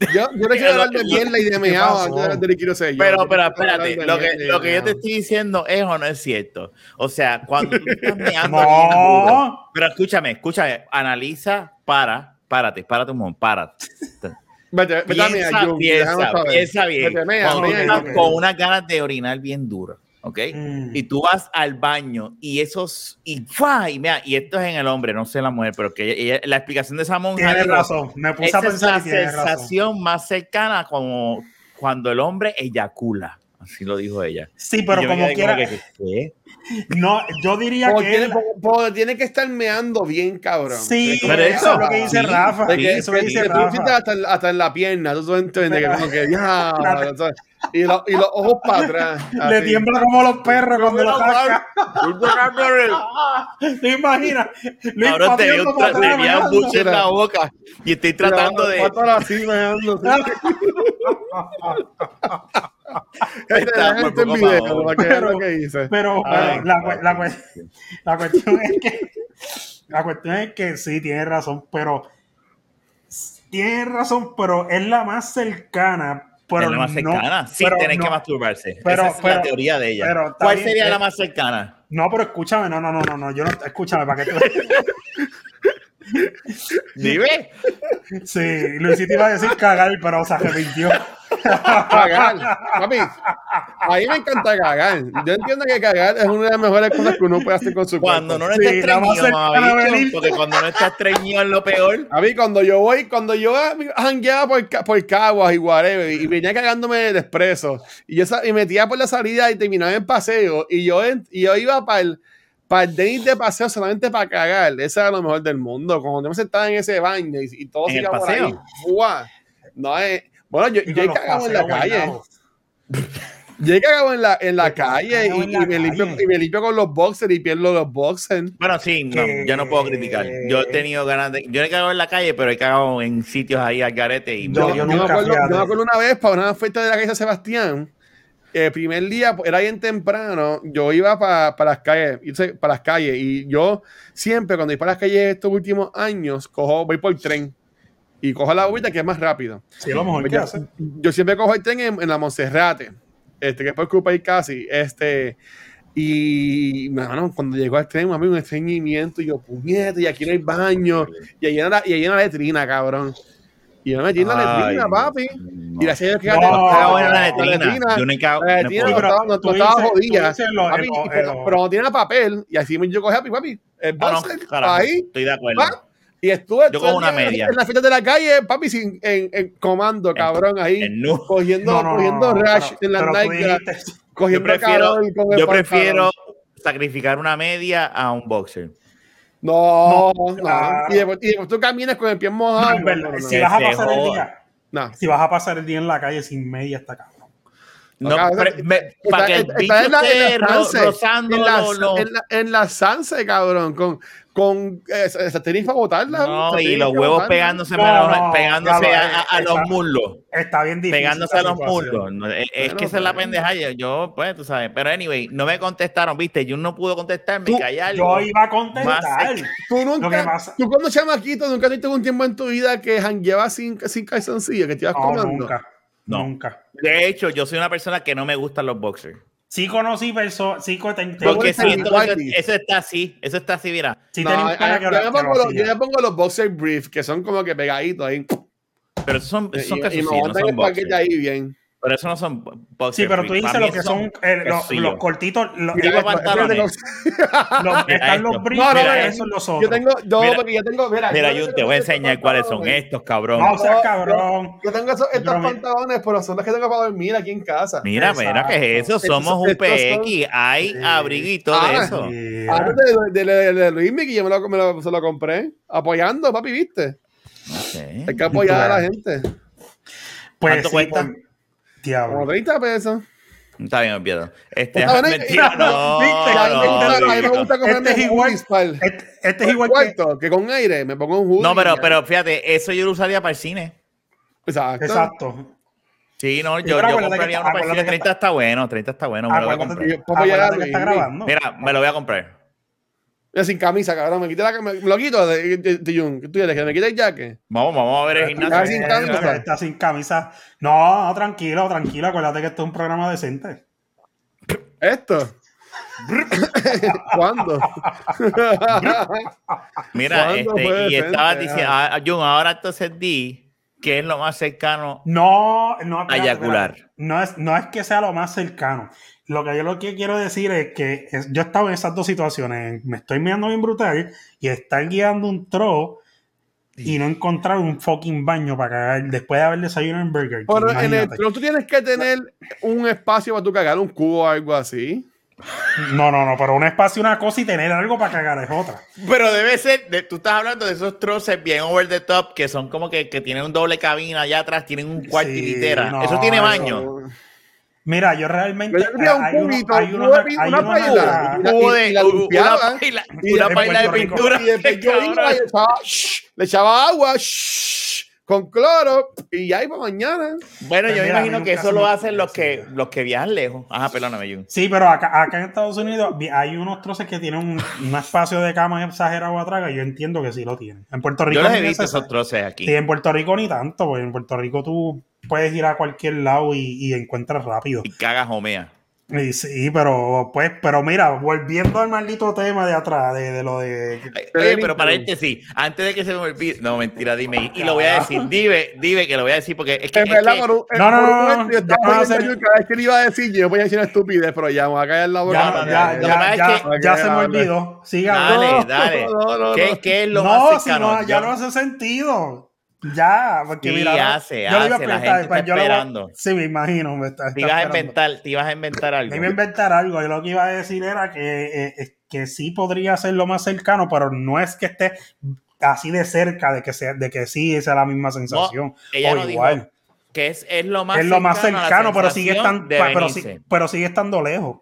Yo, yo no quiero hablar de mierda y de meado sello. Pero, pero espérate, lo que, lo que yo te estoy diciendo es o no es cierto. O sea, cuando tú estás meando No. pero escúchame, escúchame, analiza, para, párate, párate un momento, párate. Vete, vete a Piensa, piensa, piensa bien. Vete, mea, Cuando tú mea, estás ok. con unas ganas de orinar bien duro, ¿ok? Mm. Y tú vas al baño y esos, y, ¡fua! y mira, y esto es en el hombre, no sé la mujer, pero que ella- ella- la explicación de esa monja Tienes dijo, razón. Me puse esa a es pensar la y tienes razón. sensación más cercana como cuando el hombre eyacula, así lo dijo ella. Sí, pero como quiera. que, ¿qué? No, yo diría Porque que. tiene, él- porque- tiene que estar meando bien, cabrón. Sí, Pero eso, es lo que dice sí, Rafa. De que, eso es lo que dice que tú Rafa. sientes hasta, hasta en la pierna, tú entiendes que como que ya, y, lo- y los ojos para atrás. Le así. tiembla como los perros cuando lo saca. ¿Te imaginas? Luis Ahora te para atrás, tenía un buche en la boca y estoy tratando de... Cuatro así, meando, sí. Está video, para que pero- lo que hice. Pero, Ay, pero la, cuestión es que la cuestión es que sí, tienes razón, pero tienes razón, pero es la más cercana. Pero es la más no- cercana, sin pero tener no- que masturbarse. pero- Esa es pero- la teoría de ella. pero ¿Cuál sería la más cercana? No, pero escúchame, no, no, no, no, no, yo no, escúchame, para que tú... Dime. Sí, Luisito iba a decir cagar, pero se arrepintió. Cagar. Papi, a mí me encanta cagar. Yo entiendo que cagar es una de las mejores cosas que uno puede hacer con su Cuando cuerpo. no Sí, estés la más estreñido, porque cuando no estás estreñido es lo peor. A mí, cuando yo voy, cuando yo jangueaba por, por Caguas y whatever, y venía cagándome de expreso, y yo y metía por la salida y terminaba en paseo, y yo, y yo iba para el, para el date de paseo solamente para cagar. Eso era lo mejor del mundo. Cuando yo me sentaba en ese baño y, y todo ¿En se iba por ahí. No es. Bueno, yo, Y yo he cagado en la calle. Yo he cagado en la, en la calle y, en y la me limpio, y me limpio con los boxers y pierdo los boxers. Bueno, sí, no, yo no puedo criticar. Yo he tenido ganas de. Yo he cagado en la calle, pero he cagado en sitios ahí al garete y. Yo- Yo, yo me nunca, acuerdo, yo me acuerdo una vez para una fiesta de la calle Sebastián. El primer día pues, era bien temprano. Yo iba para las calles, para las calles y yo siempre cuando voy para las calles estos últimos años cojo, voy por tren y cojo la agüita que es más rápido. Sí, mejor que yo, yo siempre cojo el tren en, en la Monserrate, este, que es por Cupay casi, este, y mano, cuando llegó al tren, mami, un estreñimiento, y yo, puñete, y aquí no hay baño, y ahí en la, y ahí en la letrina, cabrón. Y yo me metí en la Ay, letrina, papi. no. Y gracias a Dios que No, Cagado en la letrina. Yo cagado. la letrina no estaba, no, estaba jodida. pero, no tiene papel, y así yo cogí, papi, papi, el carajo, ahí, estoy de acuerdo. pa, y estuve Yo cojo una media. en la fiesta de la calle, papi, sin, en, en comando, cabrón, ahí, En nu. cogiendo, No, no, no, cogiendo no, rash en tú Nike, dijiste- Yo cogiendo prefiero, con yo prefiero sacrificar una media a un boxer. No, no. claro. Y, después, y después tú caminas con el pie No, mojado. verdad, No, no, no. Si vas a pasar el día, No. si vas a pasar el día en la calle sin media, está cabrón. No, Acá, Está- para que el bicho esté rozando la, en la, en la Sanse, cabrón, con, con eh, esa tenis para botarla. No, y los huevos botarla. pegándose, No, a no, pegándose a, a- a los está- muslos. Está bien difícil. Pegándose a los muslos. No, es, que esa es la pendeja. Yo, yo, pues, tú sabes. Pero anyway, no me contestaron, viste. Yo no pudo contestarme. Yo iba a contestar. Más- Tú nunca, tú cuando chamaquito, nunca tuviste un tiempo en tu vida que jangueabas sin, sin calzoncillo, que te ibas No, comando. nunca. No. Nunca. De hecho, yo soy una persona que no me gustan los boxers. Sí conocí personas, sí co- te- te- Porque sí, eso, está así. Eso está así, mira. sí No, un a- que yo, que pongo lo los, yo me pongo los boxer brief, que son como que pegaditos ahí. Pero esos son, son y, y me calzoncillos, no el paquete ahí bien. Pero eso no son bo- boxers. Sí, pero tú dices lo que son eh, los, los cortitos. Los, los- pantalones. los- Mira están los briefs, No, no, mira, esos los otros. Yo tengo, yo, Mira, porque yo tengo, mira, Mira, yo yo te voy a enseñar cuáles son estos, cabrón. No, o sea, cabrón. Yo tengo esos, estos Pero pantalones, pero son los que tengo para dormir aquí en casa. Mira, mira, ¿qué es eso? Estos- Somos un PX. Hay Sí. abriguito de Ah, eso. Mira. Antes de, de, de, de Luis Miki, yo me lo, me lo- se lo compré. Apoyando, papi, ¿viste? Hay que apoyar a la gente. Pues ¿Cuánto cuesta? Diablo. Como 30 pesos. Está bien, olvídalo. Este, Está bien, mentira, no, no, gusta cogerme Este es igual-. Este, este es igual que. cuarto, que con aire me pongo un hoodie. No, pero, pero fíjate, eso yo lo usaría para el cine. Exacto. Exacto. Sí, no, yo, yo compraría que- uno para el cine. que 30 está bueno, 30 está bueno. Me lo voy a comprar. Que. Mira, me lo voy a comprar. Mira, sin camisa, cabrón. Me, quité la, me, me lo quito de, de, de Jun. ¿Tú quieres que me quite el jacket? Vamos, vamos a ver el gimnasio. sin camisa. Está sin camisa. No, no, tranquilo, tranquilo. Acuérdate que esto es un programa decente. ¿Esto? ¿Cuándo? Mira, ¿Cuándo este, y ser? estabas diciendo, ah, Jun, ahora entonces di que es lo más cercano No, no. a eyacular. espérate. No es, no es que sea lo más cercano. Lo que yo lo que quiero decir es que es- yo he estado en esas dos situaciones. Me estoy mirando bien brutal y estar guiando un tro y no encontrar un fucking baño para cagar después de haber desayunado en Burger King. Pero en el tro tú tienes que tener un espacio para tu cagar, un cubo o algo así. No, no, no, pero un espacio una cosa y tener algo para cagar es otra. Pero debe ser, de- tú estás hablando de esos troces bien over the top que son como que, que tienen un doble cabina allá atrás, tienen un cuarto y Sí, litera. no, eso tiene eso- baño. Mira, yo realmente. Yo un hay uno- cubito, hay unos- hay una unos paila. acá- Hubo y de la una paila, y una paila de pintura. Y después yo iba y le echaba, shh, le echaba agua shh, con cloro y ya iba mañana. Bueno, Pues yo me mira, imagino que eso lo hacen los que, los que viajan lejos. Ajá, perdóname, Jun. Sí, pero acá, acá en Estados Unidos hay unos troces que tienen un, un espacio de cama exagerado atrás que yo entiendo que sí lo tienen. En Puerto Rico Yo los he visto esos troces aquí. Sí, en Puerto Rico ni tanto, porque en Puerto Rico tú puedes ir a cualquier lado y, y encuentras rápido. Y cagas homea. Y sí, pero pues, pero mira, volviendo al maldito tema de atrás, de, de lo de. Oye, Pero pero paréntesis, antes de que se me olvide, no, mentira, dime, y lo voy a decir, dime, dime que lo voy a decir porque es que, En es verdad, que- por un, No, por no, no, no, yo no a oyendo ser- yo cada vez que le iba a decir, yo voy a decir una estupidez, pero ya me va a caer la boca. Ya, no, no, ya, no, ya, es ya, que- ya se me olvidó. Siga. Dale, No, dale. no, no, ¿Qué, no. qué es lo no, más si cercano? no, ya no hace sentido. Ya, porque Sí, mira, hace, yo lo iba a hace, la gente pues está yo lo esperando. Sí, me imagino. Me está, te está ibas a esperando. inventar, te ibas a inventar algo. Me iba a inventar algo. Yo lo que iba a decir era que, eh, que sí podría ser lo más cercano, pero no es que esté así de cerca de que, sea, de que sí sea la misma sensación. ella o no dijo igual. que es, es lo más es lo más cercano la cercano, pero sigue, sensación estan- de pa- pero, sí- pero sigue estando lejos.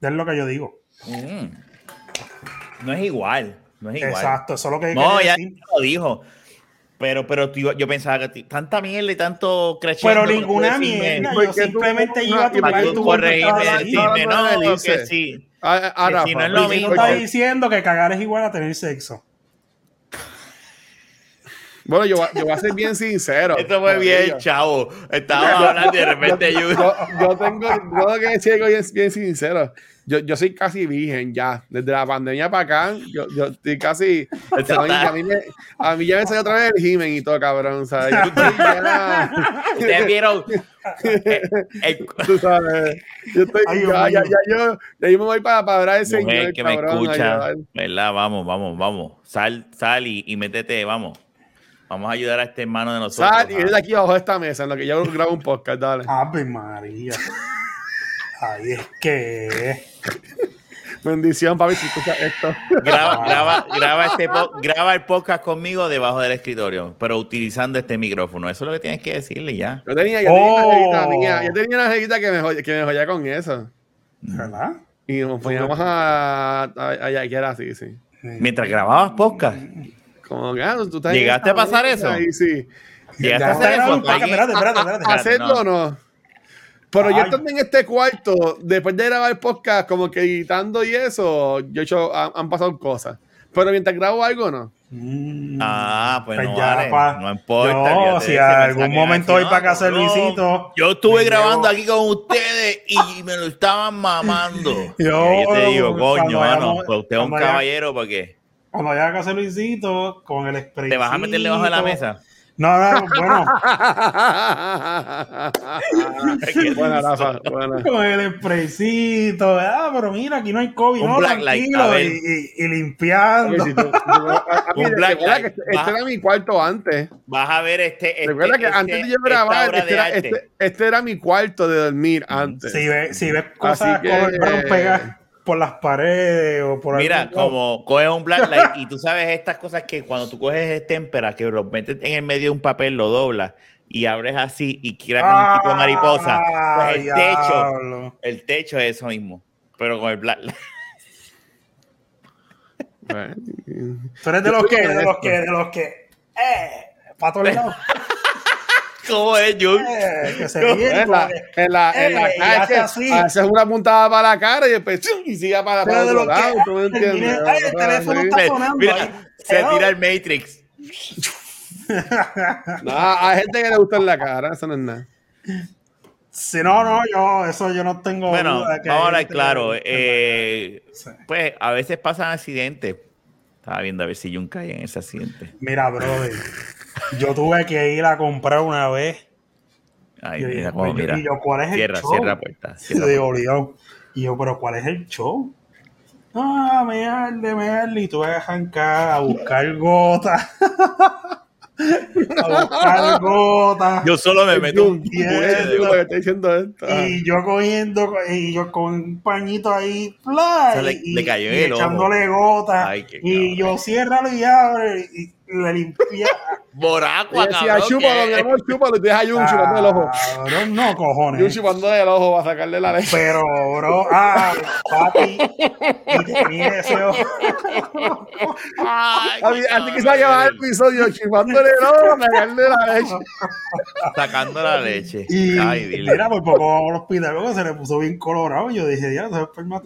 Es lo que yo digo. Mm. No es igual, no es igual. Exacto, eso es lo que No, ya decir. lo dijo. Pero, pero yo pensaba que tanta mierda y tanto creciendo. Pero ninguna decirme- mierda. Yo simplemente iba a tu corregirme decirme, hablando de no, que Belice. sí. Ah, ah, Que Rafa, si no es lo Luis, Tú mismo. estás diciendo que cagar es igual a tener sexo. Bueno, yo, voy a- yo voy a ser bien sincero. Esto fue bien, chavo. Estábamos hablando y de repente yo. yo, yo tengo, yo tengo que decir algo bien, bien sincero. Yo, yo soy casi virgen ya. Desde la pandemia para acá, yo, yo estoy casi. A mí, está- a mí me, a mí ya me salió otra vez el himen y todo, cabrón. O sea, yo estoy ya. Ustedes vieron. eh, el- Tú sabes. Yo estoy. Ay, ya, ya, yo, me voy para, para hablar del Señor, que me escucha. ¿verdad? Vamos, vamos, vamos. Sal, sal y, y métete, vamos. Vamos a ayudar a este hermano de nosotros. Sal y a- ven aquí abajo de esta mesa en lo que yo grabo un podcast, dale. Ave María. Ahí es que. Bendición, papi, si escuchas esto. graba, graba, graba, este po- graba el podcast conmigo debajo del escritorio, pero utilizando este micrófono. Eso es lo que tienes que decirle ya. Yo tenía, yo tenía una Oh. jevita mía, yo tenía una jevita que me, joya, que me joya con eso. ¿Verdad? Y nos poníamos a, a, a yaquear así, sí. Mientras grababas podcast. Como que, ah, tú estás ¿Llegaste a pasar eso? Ahí sí. Llegaste a hacer eso. espérate, espérate, espérate, espérate. ¿A- ¿Hacerlo o no? Pero yo estando en este cuarto, después de grabar el podcast, como que editando y eso, yo he hecho, han, han pasado cosas. Pero mientras grabo algo, no. Mm. Ah, pues, Pues no ya, vale. pa- No importa. Olvídate si algún momento voy para casa de no, Luisito, Yo estuve grabando llevo- aquí con ustedes y me lo estaban mamando. Yo, Y yo te digo, coño, mano, pues usted es un caballero porque cuando vaya a casa de Luisito, con el spray. te vas a meter debajo de la mesa. No, no, bueno, buena, Rafa, buena. con el spraycito. Ah, pero mira, aquí no hay COVID, Un no, black light, tranquilo. a ver. y, y- y limpiando. Oye, si tú- tú- a- a mí, Un black light. que este, este era mi cuarto antes. Vas a ver este. este Recuerda que este- antes de yo grabar, este era, este, este era mi cuarto de dormir antes. Si ves, si ves cosas que- color brown pegadas por las paredes o por Mira, algún como coges un black light y tú sabes estas cosas que cuando tú coges el témpera, que lo metes en el medio de un papel, lo doblas y abres así y quieras con un tipo de mariposa, pues el Ah, techo, diablo. el techo es eso mismo, pero con el black light. Bueno, Tú eres de los que, de los que, de los que, eh, para todos lados, ¿Cómo es, Jun? eh, que se No, ríen En la, que- en la, en la Eh, calle, hace haces una puntada para la cara y después ¡chum! y sigue para, para otro que, lado. ¿Tú me entiendes? ay, el teléfono está sonando Mira, se tira el Matrix. No, hay gente que le gusta en la cara, eso no es nada. Si no, no, yo, eso yo no tengo Bueno, duda que vamos a hablar hay gente claro. eh, Sí. pues a veces pasan accidentes. Estaba viendo a ver si Jun cae en ese accidente. Mira, brother, yo tuve que ir a comprar una vez Ay, Y yo, mira y yo- mira. y yo, ¿cuál es el Cierra, show? cierra puerta. Y cierra yo puerta. obligado. Y yo, pero ¿cuál es el show? Ah, me arde, me arde. Y tuve que arrancar a buscar gotas. a buscar gotas. Yo solo me meto un diciendo esto. Y yo cogiendo, y yo con un pañito ahí, Se le- y, le cayó y el echándole gotas. Y cabrón. yo ciérralo y abre, y le limpia. Boracua, Y decía, cabrón. chúpalo, mi que- amor, chúpalo. Y te deja Jun chupando el ojo. Cabrón, no, Jun cojones. chupando el ojo para sacarle la leche. Pero, bro, ah, papi, y tenía ese ojo. Ay, Así, que se va a llamar el episodio chupándole el ojo para sacarle la leche. Sacando la leche. Y Ay, dile. mira, por poco al hospital luego se le puso bien colorado. Y yo dije, ya, se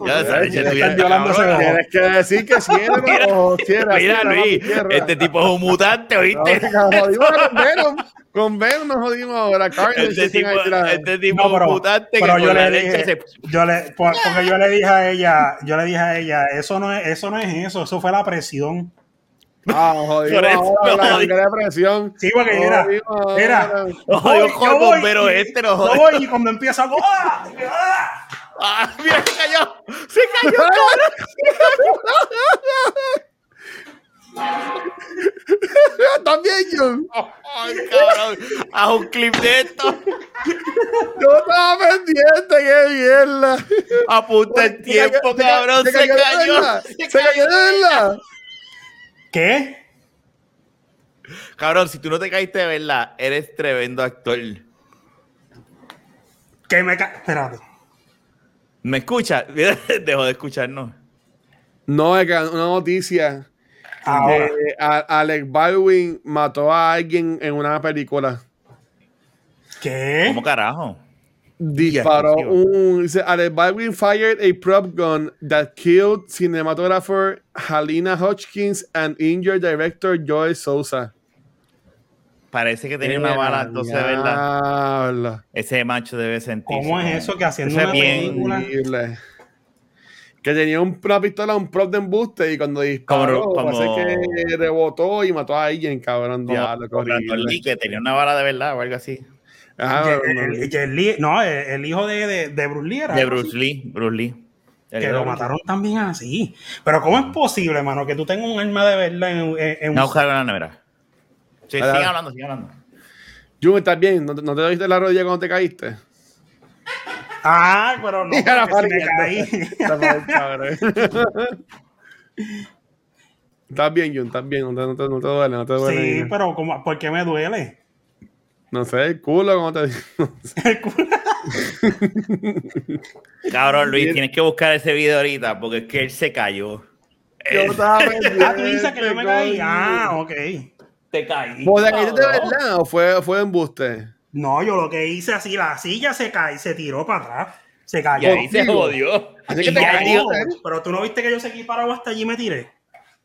Ya, esa leche. Tienes que decir que cierra Mira, los ojos. Cierra, Mira, Luis, este tipo es un mutante, No, ¿oíste? Que nos jodimos con Venom. Con Venom nos jodimos ahora. Carnage, Este tipo, este tipo No, pero- mutante que pero con yo le leche dije- se... Yo le, por- porque yo le dije a ella, yo le dije a ella, eso no es, eso no es eso, eso fue la presión. Ah, nos jodimos Por eso ahora, la jodimos. de presión. Sí, porque Nos mira, mira. voy, bombero y- este no Yo jode. voy y cuando empiezo hago ¡ah! ¡ah! ¡Ah, mira, se cayó! ¡Se cayó! También yo. ¡Ay, cabrón! ¡Haz un clip de esto! Yo estaba pendiente, qué mierda. ¡Apunta el tiempo, Se cabrón! ¡Se de cayó! Se cayó de verdad. ¿Qué? Cabrón, si tú no te caíste de verdad, eres tremendo actor. Que me ca... Espérate. ¿Me escuchas? Mira, Dejó de escucharnos. No, es que una noticia. Ahora. a- Alec Baldwin mató a alguien en una película. ¿Qué? ¿Cómo carajo? Disparó un. Dice: Alec Baldwin fired a prop gun that killed cinematographer Halina Hodgkins and injured director Joel Sousa. Parece que tenía una bala, entonces, ¿verdad? Ese macho debe sentirse. ¿Cómo es eso que haciendo Eso es una bien- película? Horrible. Que tenía un- una pistola, un prop de embuste y cuando disparó, Como- que rebotó y mató a alguien, cabrón. como- Diablo. Lee, que tenía una bala de verdad o algo así. Ajá, El- no, no. el- el Lee- no, el, el hijo de, de, de Bruce Lee era De Bruce así, Lee. Bruce Lee. Que lo mataron también así. Pero ¿cómo es posible, mano, que tú tengas un arma de verdad en, en- en Lee. un... No, nevera. Sí, sigan hablando, sigan hablando. Jun, ¿estás bien? ¿No te, no te diste la rodilla cuando te caíste? Ah, pero no, Mira la si. ¿Estás bien, Jun? ¿Estás bien? No te, no te, no te duele, no te duele. Sí, pero ¿cómo, ¿por qué me duele? No sé, el culo, ¿cómo te El culo. Cabrón, Luis, tienes que buscar ese video ahorita porque es que él se cayó. Yo estaba Ah, tú dices que yo me caí. Ah, ok. te caí. ¿Vos te caíste de cabrón. verdad o fue, fue embuste? No, yo lo que hice así, la silla se cae, se tiró para atrás. Se Y cayó. ahí se jodió. Así Y que te digo, pero tú no viste que yo seguí parado hasta allí y me tiré.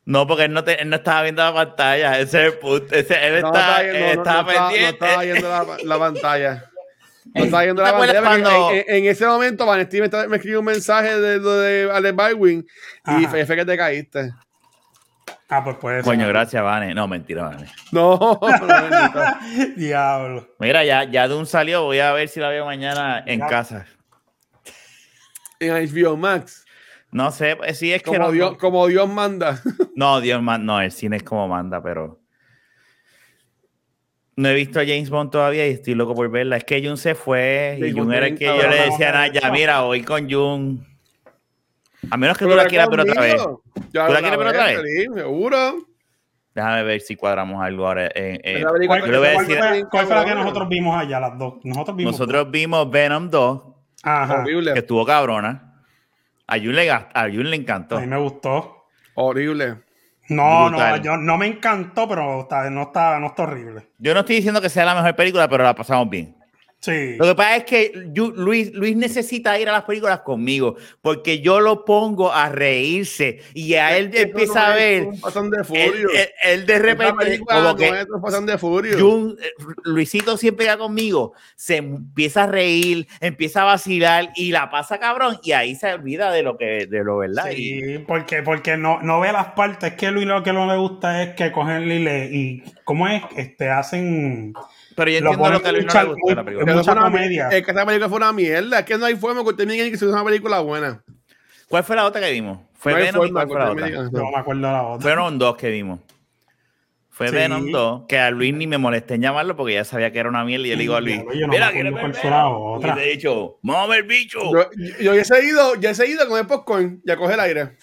No, porque él no, te- él no estaba viendo la pantalla. Ese es el. Ese- él No, está, estaba viendo- él no- estaba estaba- no pendiente. estaba viendo la, la pantalla. No estaba viendo ¿Te la pantalla. cuando- En, ese momento, me, está- me escribió un mensaje de lo de Alex Baldwin y fue que te caíste. Ah, pues puede ser. Coño, gracias, Vane. No, mentira, Vane. No. Diablo. Mira, ya, ya un salió. Voy a ver si la veo mañana en Ya. casa. en HBO Max. No sé, pues, sí es que Como no, Dios, como Dios manda. no, Dios man- no, el cine es como manda, pero no he visto a James Bond todavía y estoy loco por verla. Es que Jun se fue James y Jun era el que yo le decía a Naya, mira, voy con Jun. A menos que tú la quieras ver otra vez. ¿Tú la quieres ver otra vez? Sí, seguro. Déjame ver si cuadramos algo ahora. Esa película ¿Cuál, yo le voy a cuál decir- fue, cuál fue la que nosotros vimos allá, las dos? Nosotros vimos. Nosotros vimos Venom 2, Ajá. Horrible. que estuvo cabrona. A Jun le, gast- a Jun le encantó. A mí me gustó. Horrible. No, Brutal. no, yo, no me encantó, pero está, no, está, no está horrible. Yo no estoy diciendo que sea la mejor película, pero la pasamos bien. Sí. Lo que pasa es que Yu- Luis, Luis necesita ir a las películas conmigo, porque yo lo pongo a reírse y a él Eso empieza no a es ver. un pasón de Él, furio. él- él de Esa repente, como que es un pasón de furio. Jun- eh, Luisito siempre va conmigo, se empieza a reír, empieza a vacilar y la pasa cabrón, y ahí se olvida de lo que, de lo verdad. Y- Sí, porque, porque no, no ve las partes. que Luis lo que no le gusta es que cogen y le. Y, ¿Cómo es? Este, hacen. Pero yo entiendo lo que a Luis no le de la película. Una- comedia. Es que esa película fue una mierda. Es que no hay forma que usted me diga que es una película buena. ¿Cuál fue la otra que vimos? Fue no Venom y forma cuál fue la otra. eso. No me acuerdo la otra. Fueron dos que vimos. Fue Sí. Venom 2, que a Luis ni me molesté en llamarlo porque ya sabía que era una mierda y yo le digo a Luis, yo no mira, me ¿quieres acuerdo ver cuál fue la Venom?" otra. Y le he dicho, vamos a ver bicho. Yo, yo, ya he ido, ya he ido con el popcorn y a coger aire.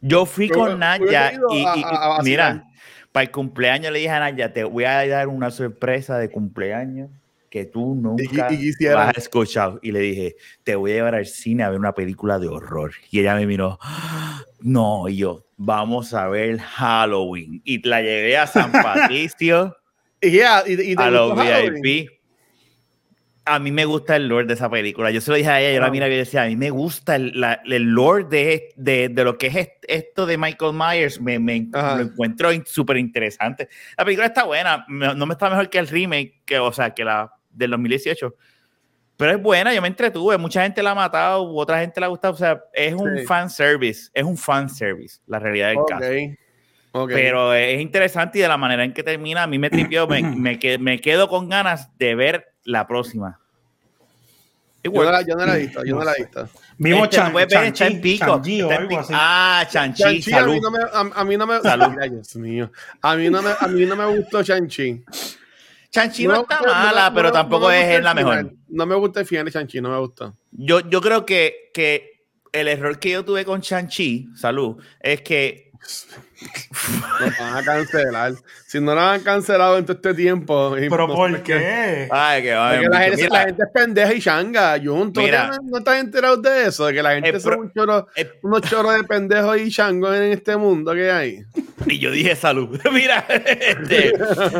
Yo fui Yo- con Naya y, a- y- a- a vacilar. mira, para el cumpleaños le dije a Naya, te voy a dar una sorpresa de cumpleaños que tú nunca y vas a escuchar. Y le dije, te voy a llevar al cine a ver una película de horror. Y ella me miró, "Ah, no, y yo, vamos a ver Halloween. Y la llevé a San Patricio, Y ya, y, y a los Halloween? VIP. A mí me gusta el lore de esa película. Yo se lo dije a ella, yo la mira y decía, a mí me gusta el, la- el lore de, de, de lo que es est- esto de Michael Myers. Me, me- lo encuentro súper interesante. La película está buena. No me está mejor que el remake, que, o sea, que la del 2018. Pero es buena, yo me entretuve. Mucha gente la ha matado, otra gente la ha gustado. O sea, es un Sí. fan service. Es un fan service, la realidad del Ok, caso. ok. Pero es interesante y de la manera en que termina, a mí me tripió, me, me, me quedo con ganas de ver la próxima. Yo, no la, yo no la he visto, yo no la he visto. Vimos Este, Chan, está en pico. Está en pico. así. Ah, Chanchi, Chanchi a salud. mí no me, a, a mí no me, Salud. Ay, Dios mío. A mí no me, a mí no me gustó Chanchi. Chanchi no, está mala, no- pero no- tampoco es la mejor. final. No me gusta el final de Chanchi, no me gusta. Yo, yo creo que, que el error que yo tuve con Chanchi, salud, es que Nos van a cancelar. Si no lo han cancelado en todo este tiempo. ¿Pero por qué? Ay, que Porque la gente, la gente es pendeja y changa. Jun, ¿tú Mira. no, no estás enterado de eso? De que la gente El son pro- un chorro- el- unos chorros de pendejos y changos en este mundo que hay. Y yo dije salud. Mira, este,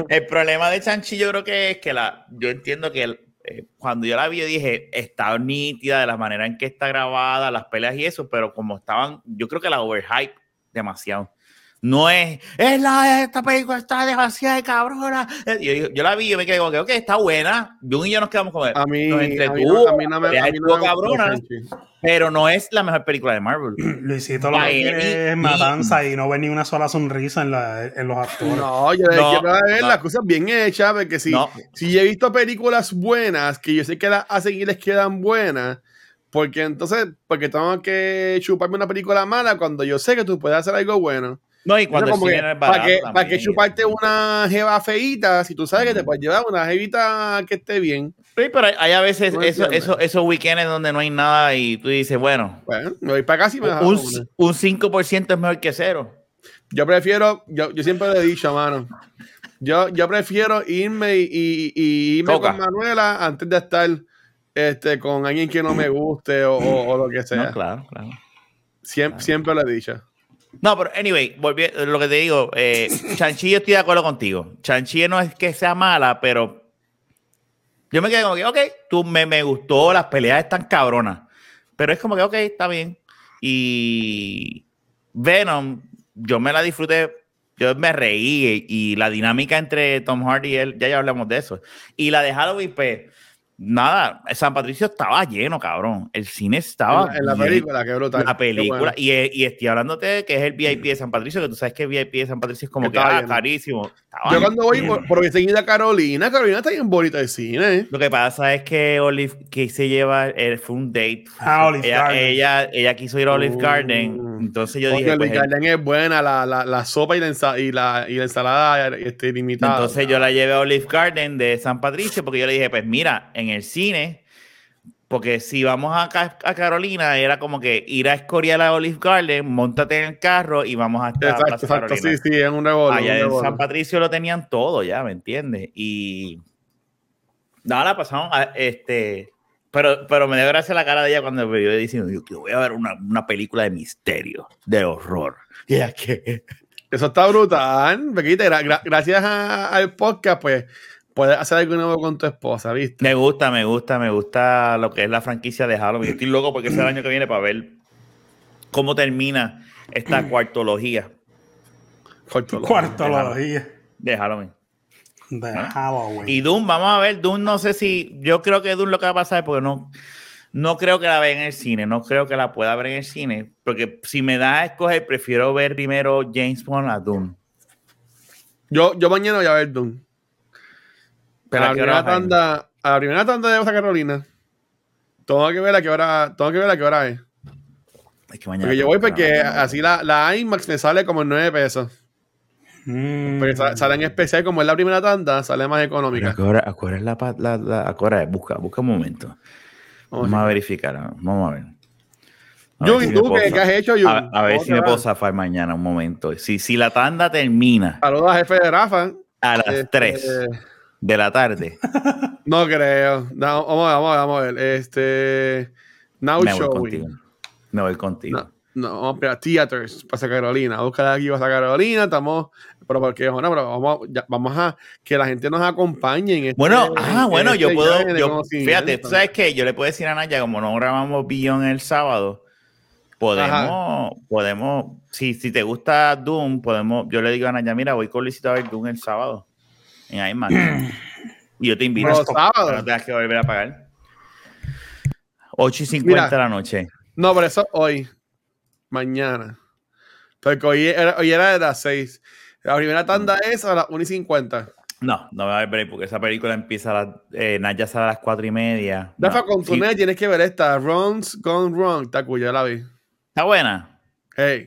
el problema de Chanchi yo creo que es que la, yo entiendo que el- eh, cuando yo la vi, yo dije, está nítida de la manera en que está grabada, las peleas y eso, pero como estaban, yo creo que la overhype demasiado. No es, es la, esta película está demasiado cabrona. Eh, Yo, yo- yo la vi, yo me quedé como que, ok, está buena. Jun y yo nos quedamos A mí, nos a mí, entretuvo, no, a mí no me, a mí no me cabrona, pero no es la mejor película de Marvel. Luisito lo que es matanza y no ve ni una sola sonrisa en, la, en los actores. No, yo No, quiero ver no. las cosas bien hechas, porque si, No. si he visto películas buenas, que yo sé que las hacen y les quedan buenas, porque entonces, porque tengo que chuparme una película mala cuando yo sé que tú puedes hacer algo bueno. No, y cuando Como que, es ¿Para que, para que chuparte una jeva feíta si tú sabes que te puedes llevar una jevita que esté bien? Sí, pero hay, hay a veces No eso, esos weekends donde no hay nada y tú dices, bueno, Bueno, me voy para y me un, un 5% es mejor que cero. Yo prefiero, yo, yo siempre le he dicho, mano. Yo, yo prefiero irme y, y- y irme Coca. con Manuela antes de estar este, con alguien que no me guste o, o- o lo que sea. No, claro, claro. Siempre, siempre lo he dicho. No, pero anyway, volví, lo que te digo, eh, Chanchi, yo estoy de acuerdo contigo. Chanchi no es que sea mala, pero yo me quedé como que, ok, tú me, me gustó, las peleas están cabronas. Pero es como que, ok, está bien. Y Venom, yo me la disfruté, yo me reí y, la dinámica entre Tom Hardy y él, ya ya hablamos de eso. Y la de Halloween, pues, nada, San Patricio estaba lleno, cabrón. El cine estaba en la, en la lleno. película, qué brutal. La película, bueno. y, y estoy hablándote de que es el VIP de San Patricio, que tú sabes que el VIP de San Patricio es como Que que, ah, carísimo. Estaba Yo cuando voy lleno. por, por seguida a Carolina, Carolina está bien bonita de cine. ¿eh? Lo que pasa es que Olive, que se lleva, eh, fue un date. Ah, Olive ella, Garden. ella, ella quiso ir a Olive Uh. Garden, entonces yo dije, Luis pues, Garden es buena, la, la, la sopa y la, ensa- y la, y la ensalada este, ilimitada. entonces yo la llevé a Olive Garden de San Patricio, porque yo le dije, pues mira, en el cine, porque si vamos a, Ca- a Carolina, era como que ir a Escorial a Olive Garden, montate en el carro y vamos hasta Exacto, Plaza exacto, Carolina. sí, sí, es un revolú. Allá un en. San Patricio lo tenían todo ya, ¿me entiendes? Y nada, la pasamos a, este, pero, pero me dio gracia la cara de ella cuando me vio diciendo, yo que voy a ver una, una película de misterio, de horror. Y ella que Eso está brutal. Bequita, gra- gra- gracias a- al podcast, pues puedes hacer algo nuevo con tu esposa, ¿viste? me gusta, me gusta, me gusta lo que es la franquicia de Halloween. Estoy loco porque es el año que viene para ver cómo termina esta cuartología Corto. Cuartología de Halloween. De Ah. Halloween. Y Doom, vamos a ver, Doom no sé si, yo creo que Doom lo que va a pasar es porque no, no creo que la vea en el cine, no creo que la pueda ver en el cine, porque si me da a escoger, prefiero ver primero James Bond a Doom. Yo, yo mañana voy a ver Doom. Pero a, la ¿a qué primera tanda, a la primera tanda de Costa Carolina. Tengo que ver a qué hora, tengo que ver a qué hora es. Es que mañana Porque yo voy que porque así la, la IMAX me sale como en 9 pesos. Mm. Sale en especial, como es la primera tanda, sale más económica. ¿a qué hora- a qué hora es la, la, la- a qué hora es? Busca, busca un momento. Vamos Vamos a verificar. Vamos a ver. A Jun, ver ¿y si tú qué- has hecho, Jun? A, a ver ¿Cómo si me puedo zafar mañana un momento. Si, si la tanda termina Saludos a jefe de Rafa. a las Este, 3 de la tarde, No creo. No, vamos, a ver, vamos, a ver, vamos a ver. Este. Now me voy contigo. Me voy contigo. No, no, vamos a esperar. Theaters, Pasa Carolina. Buscar aquí Pasa Carolina. Estamos. Pero porque, bueno, pero vamos, ya- vamos a que la gente nos acompañe en este. Bueno, ah, en bueno, yo este puedo, yo, fíjate, tú sabes que yo le puedo decir a Naya, como no grabamos Billón el sábado, podemos, podemos, si, si te gusta Doom, podemos, yo le digo a Naya, mira, voy con Luisito a ver Doom el sábado, en IMAX, y yo te invito, Los para sábados. no tengas que volver a pagar. 8 y 50 Mira. de la noche. No, por eso hoy. Mañana. Porque hoy era, hoy era de las 6. La primera tanda es a las 1 y 50. No, no me va a ver porque esa película empieza a las, eh, Naya sale a las 4 y media. Rafa, No, con tu sí, nene tienes que ver esta. Runs Gone Wrong. Está cuya, ya la vi. Está buena. Hey.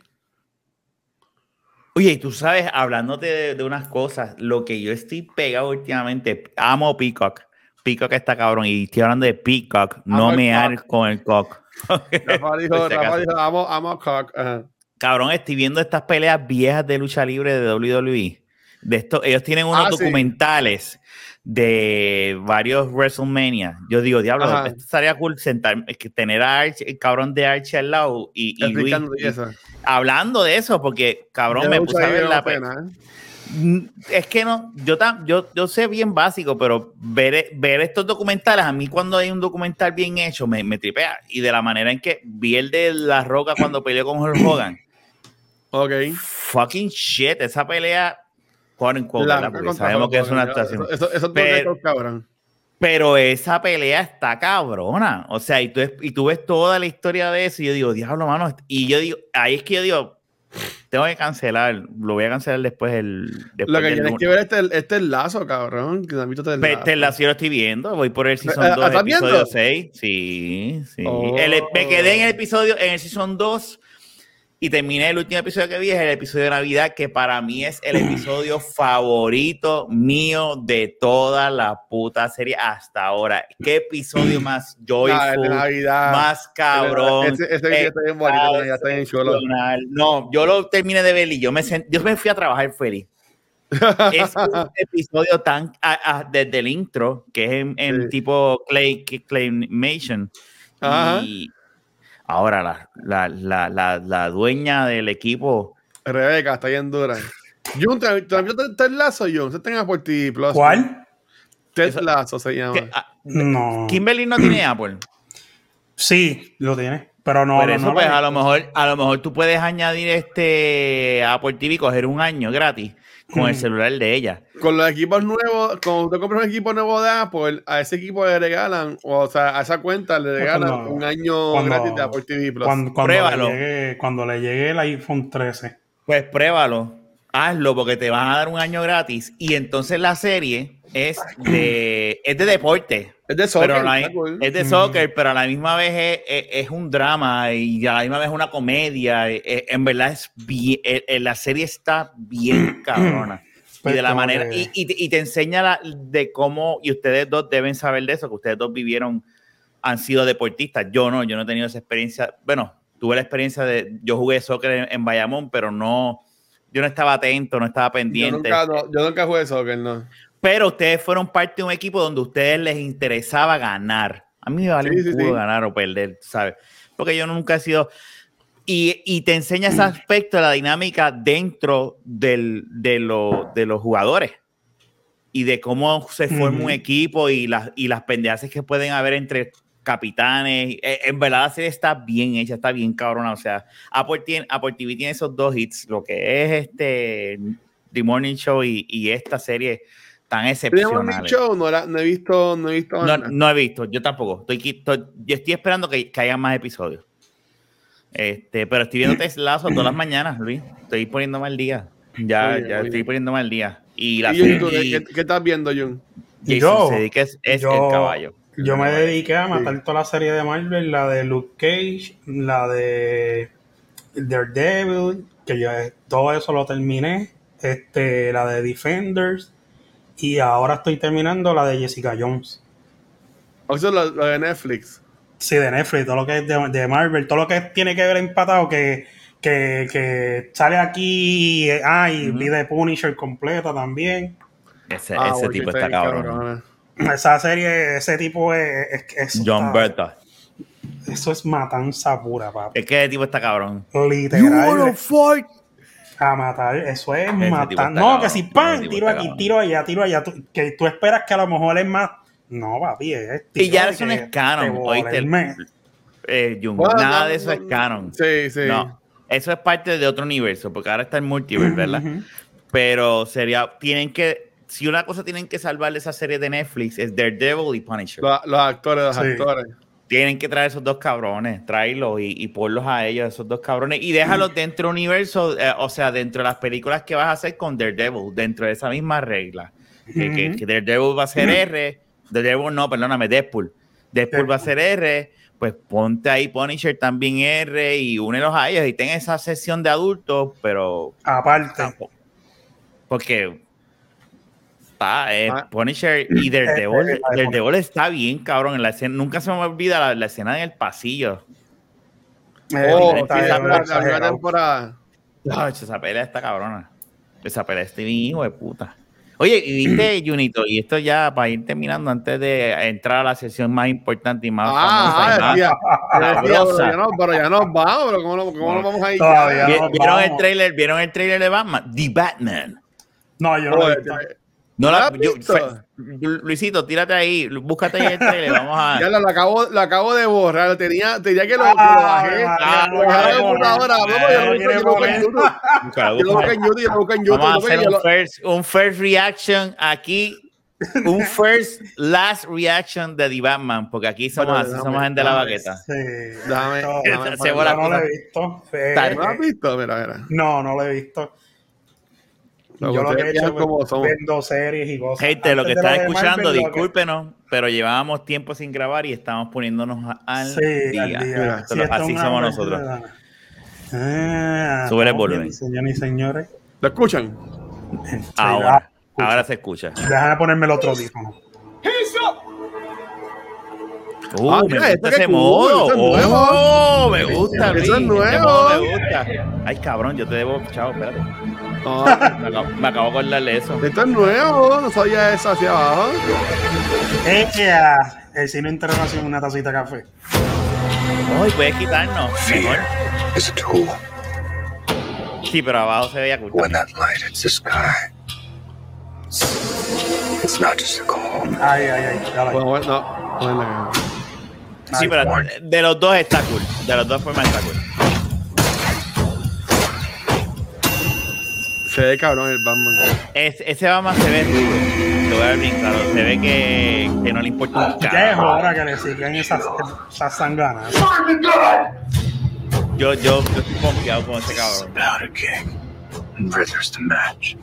Oye, y tú sabes, hablándote de, de unas cosas, lo que yo estoy pegado últimamente, amo Peacock. Peacock está cabrón. Y estoy hablando de Peacock, no me ar cock. con el cock. Rafa dijo, Rafa dijo, amo, Cock. Ajá. Cabrón, estoy viendo estas peleas viejas de lucha libre de WWE. De esto, ellos tienen unos Ah, sí. documentales de varios WrestleMania. Yo digo, diablo, Ajá. esto estaría cool sentar, tener a Archie, el cabrón de Archie al lado y, y Luis y hablando de eso, porque cabrón, me puse a ver la fue pe- nada, ¿eh? Mm, Es que no, yo, tam- yo, yo sé bien básico, pero ver, ver estos documentales, a mí cuando hay un documental bien hecho, me, me tripea. Y de la manera en que vi el de La Roca cuando peleó con Hulk Hogan, Ok. fucking shit, esa pelea, quote unquote, La Porque sabemos que es una actuación. Eso, eso, eso es Pero- cabrón. Pero esa pelea está cabrona. O sea, y tú, y tú ves toda la historia de eso y yo digo, diablo, mano. Y yo digo, ahí es que yo digo, tengo que cancelar. Lo voy a cancelar después el. Después Lo que tienes que ver este, este lazo, cabrón. Que no has visto este lazo. Te la sí lo estoy viendo, voy por el season ¿Eh, 2, estás episodio viendo? 6. Sí, sí. Oh. El- me quedé en el episodio, en el season 2 y terminé el último episodio que vi, es el episodio de Navidad, que para mí es el episodio favorito mío de toda la puta serie hasta ahora. ¿Qué episodio más Ah, el de joyful, Navidad. más cabrón? Ese, ese video está bien bonito, ya está bien chulo. No, yo lo terminé de ver y yo me, sent- yo me fui a trabajar feliz. Es un episodio tan a- a- desde el intro, que es en, en Sí. tipo clay, claymation. Ajá. Y ahora la, la, la, la, la dueña del equipo. Rebeca, está bien dura. Jun, ¿te, Lasso, Jun? Se tenga por ti, Plus. ¿Cuál? Ted Lasso se llama. ah, No. Kimberly no tiene Apple. Sí, lo tiene. Pero no. Por no, eso, no pues, lo- a lo mejor, a lo mejor tú puedes añadir este Apple TV, coger un año gratis con el celular de ella. Con los equipos nuevos, cuando usted compra un equipo nuevo de Apple, a ese equipo le regalan, o sea, a esa cuenta le regalan cuando- un año cuando- gratis de Apple TV Plus. Cuando, cuando, Pruébalo. le llegue, cuando le llegue el iPhone 13. Pues pruébalo, hazlo porque te van a dar un año gratis y entonces la serie es de, es de deporte. Es de soccer, la- es de Mm. soccer, pero a la misma vez es, es- es un drama y a la misma vez una comedia. Eh, eh, En verdad es bien, eh, la serie está bien cabrona. Y de la manera, y, y te- y te enseña la- de cómo, y ustedes dos deben saber de eso, que ustedes dos vivieron, han sido deportistas. Yo no, yo no he tenido esa experiencia. Bueno, tuve la experiencia de, yo jugué soccer en, en Bayamón, pero no, yo no estaba atento, no estaba yo, pendiente. nunca, no, yo nunca jugué soccer, no. Pero ustedes fueron parte de un equipo donde a ustedes les interesaba ganar. A mí me vale Sí, un sí, sí. ganar o perder, ¿sabes? Porque yo nunca he sido... Y, y te enseña ese aspecto de la dinámica dentro del- de, lo- de los jugadores y de cómo se forma un Ujú. equipo y las, y las pendejaces que pueden haber entre capitanes. Eh, En verdad la serie está bien hecha, está bien cabrona. O sea, Apple, tiene, Apple TV tiene esos dos hits, lo que es este The Morning Show y, y esta serie tan ¿Tenemos excepcionales. show? No, la- no he visto, no he visto No, no he visto, yo tampoco. Estoy, yo estoy esperando que, que haya más episodios. Este, pero estoy viendo Teslazo todas las mañanas, Luis. Estoy poniéndome al día. Ya, ya estoy bien. poniéndome al día. Y la ¿Y Jun, serie- tú, ¿qué, y- qué- qué estás viendo, Jun? Yo- Sudeikis es yo- el caballo. Yo me dediqué a Sí. matar toda la serie de Marvel, la de Luke Cage, la de Daredevil, que yo todo eso lo terminé, este, la de Defenders, y ahora estoy terminando la de Jessica Jones. O sea, lo, lo de Netflix. Sí, de Netflix, todo lo que es de, de Marvel, todo lo que tiene que ver empatado, que, que, que sale aquí, eh, ah, y vi de Punisher completa también. Ese, Ah, ese tipo está cabrón. Esa serie, ese tipo es, es, John está- Berta. Eso es matanza pura, papá. Es que ese tipo está cabrón. Literal. fight? A matar, eso es tipo matar. No, que si Ese pan, tiro aquí, cabrón. tiro allá, tiro allá. tú- que tú esperas que a lo mejor es más. No, papi, es Y ya tiro eso no es canon, te oíste. Eh, Jung, Bueno, nada no, de eso no, es canon. Sí, sí. No, eso es parte de otro universo, porque ahora está el multiverse, ¿verdad? Pero sería, tienen que, si una cosa tienen que salvar de esa serie de Netflix es Daredevil y Punisher. Los, los actores, los Sí. actores. Tienen que traer esos dos cabrones, tráelos y, y ponlos a ellos, esos dos cabrones, y déjalos dentro del universo, eh, o sea, dentro de las películas que vas a hacer con Daredevil, dentro de esa misma regla. Que- Ujú. que Daredevil va a ser R, Daredevil no, perdóname, Deadpool. Deadpool va a ser R, pues ponte ahí Punisher también R y únelos a ellos y ten esa sesión de adultos, pero Aparte. tampoco. Porque está, eh, Ah. Punisher y Daredevil, Eh, eh, Daredevil está bien, cabrón. En la escena, nunca se me olvida la, la escena en el pasillo. eh, Oh, está la, bien primera temporada. Ay, esa pelea está cabrona. Esa pelea está bien hijo de puta. Oye, y viste, Junito, y esto ya para ir terminando antes de entrar a la sesión más importante y más Ah, famosa y ah, más- decía, decía, pero, ya no, pero ya nos vamos, pero ¿cómo, no- cómo nos vamos a ir? Todavía ya? No, ¿Vieron el vamos. trailer? ¿Vieron el trailer de Batman? The Batman. No, yo no lo he visto. No ¿No la, yo- Luisito, tírate ahí, búscate ahí el trailer, vamos a. Ya lo, lo acabo, lo acabo de borrar. Tenía, tenía que lo, lo Ah, bajé. María, lo bajé de la no, computadora. no, No, no, yo no lo busco- lo en. YouTube. Yo lo busco en YouTube, yo lo busco en YouTube. Vamos a lo- hacer un lo- first, un first reaction aquí. Un first last reaction de The Batman, porque aquí somos Bueno, así, somos gente de la baqueta. Sí. Yo poner- no lo he visto. Eh, ¿No lo has visto? Mira, mira. No, no lo he visto. Lo yo lo que he hecho es somos. viendo series y cosas. Gente, lo que de escuchando, Marvel, lo que- discúlpenos, pero llevábamos tiempo sin grabar y estamos poniéndonos al Sí, día. al día. Sí, es así somos Marvel nosotros. Ah, Sube el volumen. Señores y señores. ¿Lo escuchan? Ahora, ah, ahora se escucha. Déjame ponerme el otro audífono. Uh, Ah, me gusta ese cool, modo. eso es nuevo. Oh, me gusta, Eso es Este nuevo. modo me gusta. Ay, cabrón, yo te debo. Chao, espérate. No, Me acabo, me acabo de acordar de eso. esto es nuevo. No sabía eso hacia abajo. Ella, el cine internacional, una tacita de café. Uy, puedes quitarnos. Mejor. Fear is a tool. Sí, pero abajo se veía cool. When that light hits the sky, it's not just a call. Ay, ay, ay. Bueno, bueno, no. Bueno, Sí, pero de los dos está cool. De los dos formas está cool. Se ve cabrón el Batman. Es- ese Batman se ve rudo. Te voy a ver bien claro. Se ve que, que no le importa un Ya es carajo. hora que le sigan esas, esas sanganas. Yo, yo, yo estoy confiado con ese cabrón. And Riddler's the match.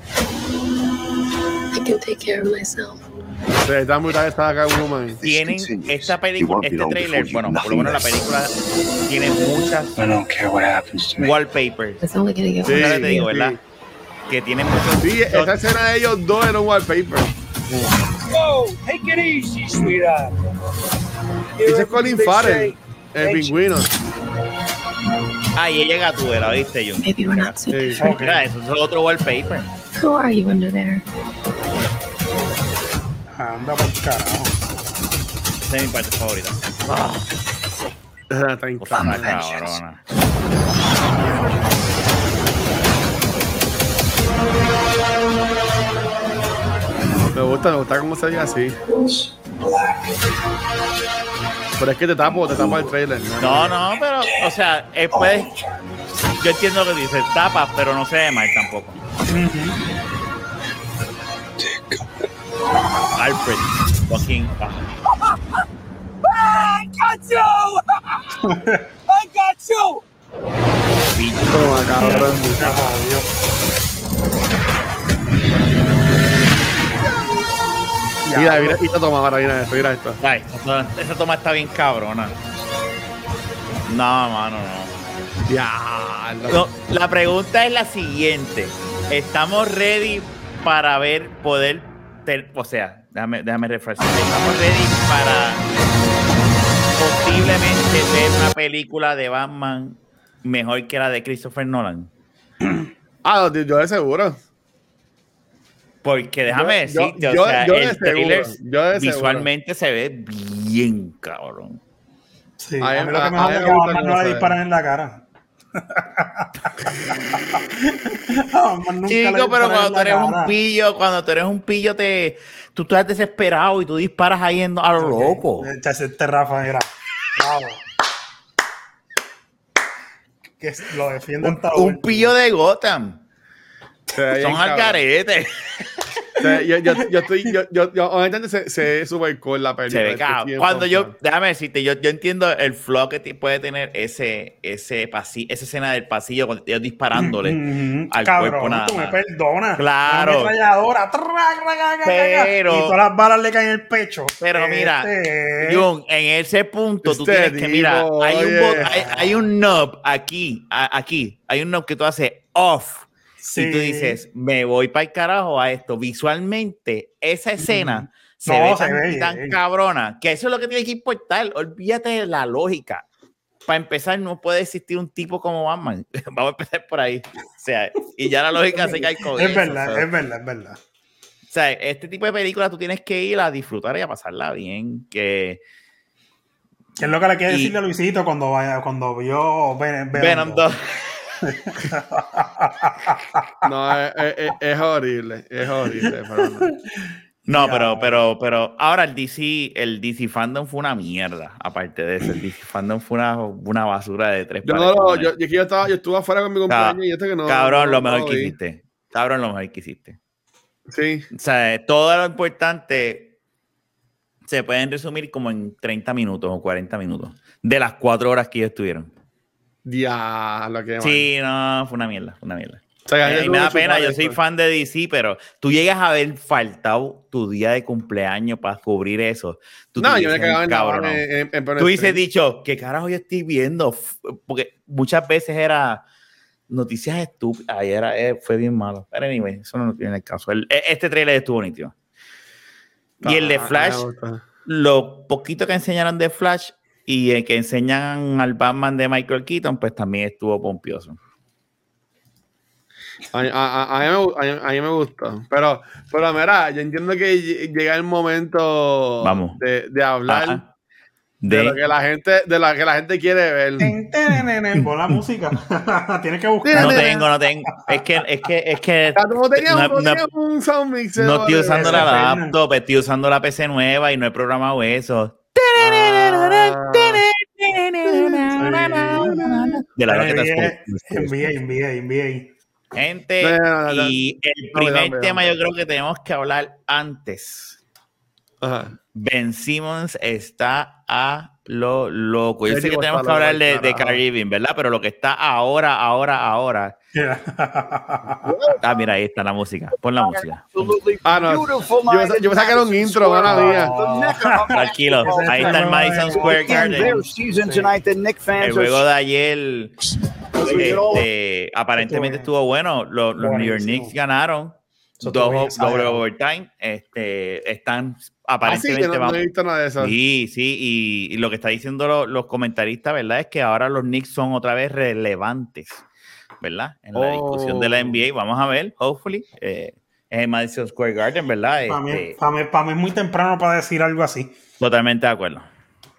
I can take care of myself. Tienen esta película, este trailer, bueno, por lo menos la película tiene muchas I don't care what happens to me. wallpapers. Sí. Ahora te digo, sí. ¿verdad? Que tiene muchos. Sí, esa escena de ellos dos era un wallpaper. Whoa, take it easy, sweetheart. Ese es Colin Farrell, el pingüino. Ah, y ella gatúbela, ¿viste, yo? Maybe we're not so Sí. Mira, eso es otro wallpaper. Who are you under there? Anda por carajo. Esa es mi parte favorita. Está en Me gusta, me gusta cómo se ve así. Pero es que te tapo, te tapo el trailer. No, no, pero, o sea, él puede. Yo entiendo lo que dice, tapa, pero no se ve mal tampoco. Alfred, fucking. ah, I got you! I got you! Toma, cabrón. Mira, mira, y toma, ahora, mira esto, mira esto. Ay, esa, esa toma está bien cabrona. No, mano, no. Ya, No, la pregunta es la siguiente. ¿Estamos ready para ver, poder, ter- o sea, déjame, déjame refrescar. ¿Estamos ready para posiblemente ver una película de Batman mejor que la de Christopher Nolan? Ah, yo de seguro. Porque déjame Yo- yo- decirte, o sea, yo el trailer yo de seguro. visualmente se ve bien cabrón. Sí, A a mí- lo que me a que Batman no le disparan en la cara. Chico, pero cuando tú eres un pillo, cuando tú eres un pillo, te, tú estás desesperado y tú disparas ahí en- a lo loco. Ese este Rafa era. Bravo. Que es- lo defiende Un, un pillo de Gotham. Bien Son. O sea, yo, yo, yo estoy, yo, yo, yo honestamente se, se cool la película. Se ve cabrón. Cuando yo, déjame decirte, yo, yo entiendo el flow que puede tener ese, ese pasillo, esa escena del pasillo con ellos disparándole Ujú. al Cabrón, cuerpo nada tú me perdonas. Claro. Una Pero- Y todas las balas le caen en el pecho. Pero mira, Este- Jun, en ese punto tú Este tienes que, mira, hay un, bot- hay, hay un knob aquí, a- aquí, hay un knob que tú haces off. Sí. Y tú dices, me voy para el carajo a esto. Visualmente, esa escena se No, ve se tan, ve tan bien. cabrona que eso es lo que tiene que importar. Olvídate de la lógica. Para empezar, no puede existir un tipo como Batman. Vamos a empezar por ahí. O sea, y ya la lógica se cae con Es eso, verdad, es verdad, es verdad. O sea, este tipo de películas tú tienes que ir a disfrutar y a pasarla bien. Que ¿Qué es lo que le quiere decirle a Luisito cuando vaya, cuando vio Venom, Venom 2. No, es, es- es- es horrible, es horrible. Pero no. No, pero, pero, pero ahora el DC, el DC fandom fue una mierda. Aparte de eso, el DC fandom fue una, una basura de tres Yo, no cojones. yo, yo, yo estaba, yo estuve afuera con mi cumpleaños y este que no. Cabrón, no- lo no mejor que hiciste. Cabrón, lo mejor que hiciste. Sí. O sea, todo lo importante se pueden resumir como en 30 minutos o 40 minutos de las cuatro horas que ellos estuvieron. Diablo, que mal. Sí, no, fue una mierda, fue una mierda. O sea, Eh, que y me da que pena, yo soy fan de DC, pero tú llegas a haber faltado tu día de cumpleaños para cubrir eso. Tú No, yo me cagaba en cabrón. en, en, en Tú dices dicho, ¿qué carajo yo estoy viendo? Porque muchas veces era noticias estúpidas. Ayer era, eh, fue bien malo. Pero anyway, eso no tiene el caso. El- e- este trailer estuvo nítido. Y el de Ah, Flash, lo poquito que enseñaron de Flash y el que enseñan al Batman de Michael Keaton, pues también estuvo pompioso. A, a- a- a mí me, a, mí, a mí me gustó. Pero, pero mira, yo entiendo que ll- llega el momento Vamos. De, de hablar Ajá. de, De, lo que la gente, de lo que la gente quiere ver. Pon la música. Tienes que buscar. no tengo, no tengo. Es que, es que, es que Ah, ¿Cómo tenías, no- no- un sound mixer? no estoy usando la laptop, estoy usando la PC nueva y no he programado eso. De la envié. Gente, No, no, no, no. y el primer tema yo creo que tenemos que hablar antes. Ajá. Ben Simmons está a lo loco. Yo sé que tenemos que hablar de, de Irving, ¿verdad? Pero lo que está ahora, ahora, ahora. Ah, mira, ahí está la música. Pon la música. Ah, no. Yo yo pensaba que era un intro, mala mía. Tranquilo. Ahí está el Madison Square Garden. El juego de ayer este, aparentemente estuvo bueno. Los, los New York. Knicks ganaron. Doble exagerado. overtime. Este, están Ah, sí, aparentemente no, he visto nada de eso. Sí, sí, y, y lo que está diciendo lo- los comentaristas, ¿verdad? Es que ahora los Knicks son otra vez relevantes, ¿verdad? En la discusión de la Oh. NBA. Vamos a ver, hopefully. Eh, es en Madison Square Garden, ¿verdad? Para mí, Este, pa' mí- pa' mí es muy temprano para decir algo así. totalmente de acuerdo.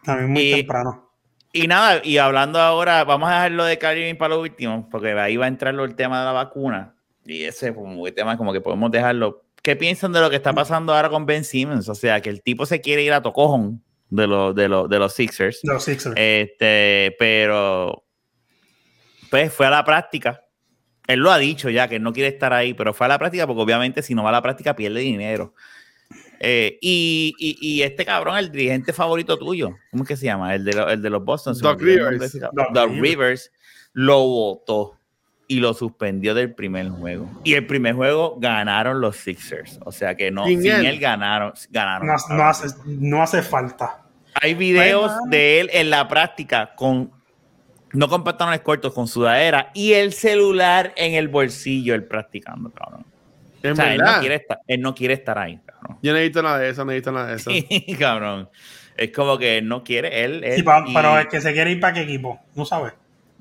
A mí es muy Y- temprano. Y nada, y hablando ahora, vamos a dejar lo de Kyrie Irving para lo último, porque ahí va a entrar el tema de la vacuna. Y ese como tema como que podemos dejarlo. ¿Qué piensan de lo que está pasando ahora con Ben Simmons? O sea, que el tipo se quiere ir a tocojón de, los de, los de los Sixers. Los Sixers. Este, pero pues fue a la práctica. Él lo ha dicho ya, que él no quiere estar ahí, pero fue a la práctica porque obviamente si no va a la práctica pierde dinero. Eh, y, y- y este cabrón, el dirigente favorito tuyo, ¿cómo es que se llama? El de, lo- el de los Boston. nombre Rivers. Rivers. Rivers lo votó. Y lo suspendió del primer juego. Y el primer juego ganaron los Sixers. O sea que no, Sin sin, él. él. ganaron. ganaron. No, no hace, no hace falta. Hay videos Ay, de él en la práctica con no con pantalones cortos, con sudadera y el celular en el bolsillo, él practicando, cabrón. O sea, él no, quiere estar, él no quiere estar ahí, cabrón. Yo no he visto nada de eso, no he visto nada de eso. Cabrón. Es como que él no quiere, él, él Y pero el que se quiere ir para qué equipo, no sabes.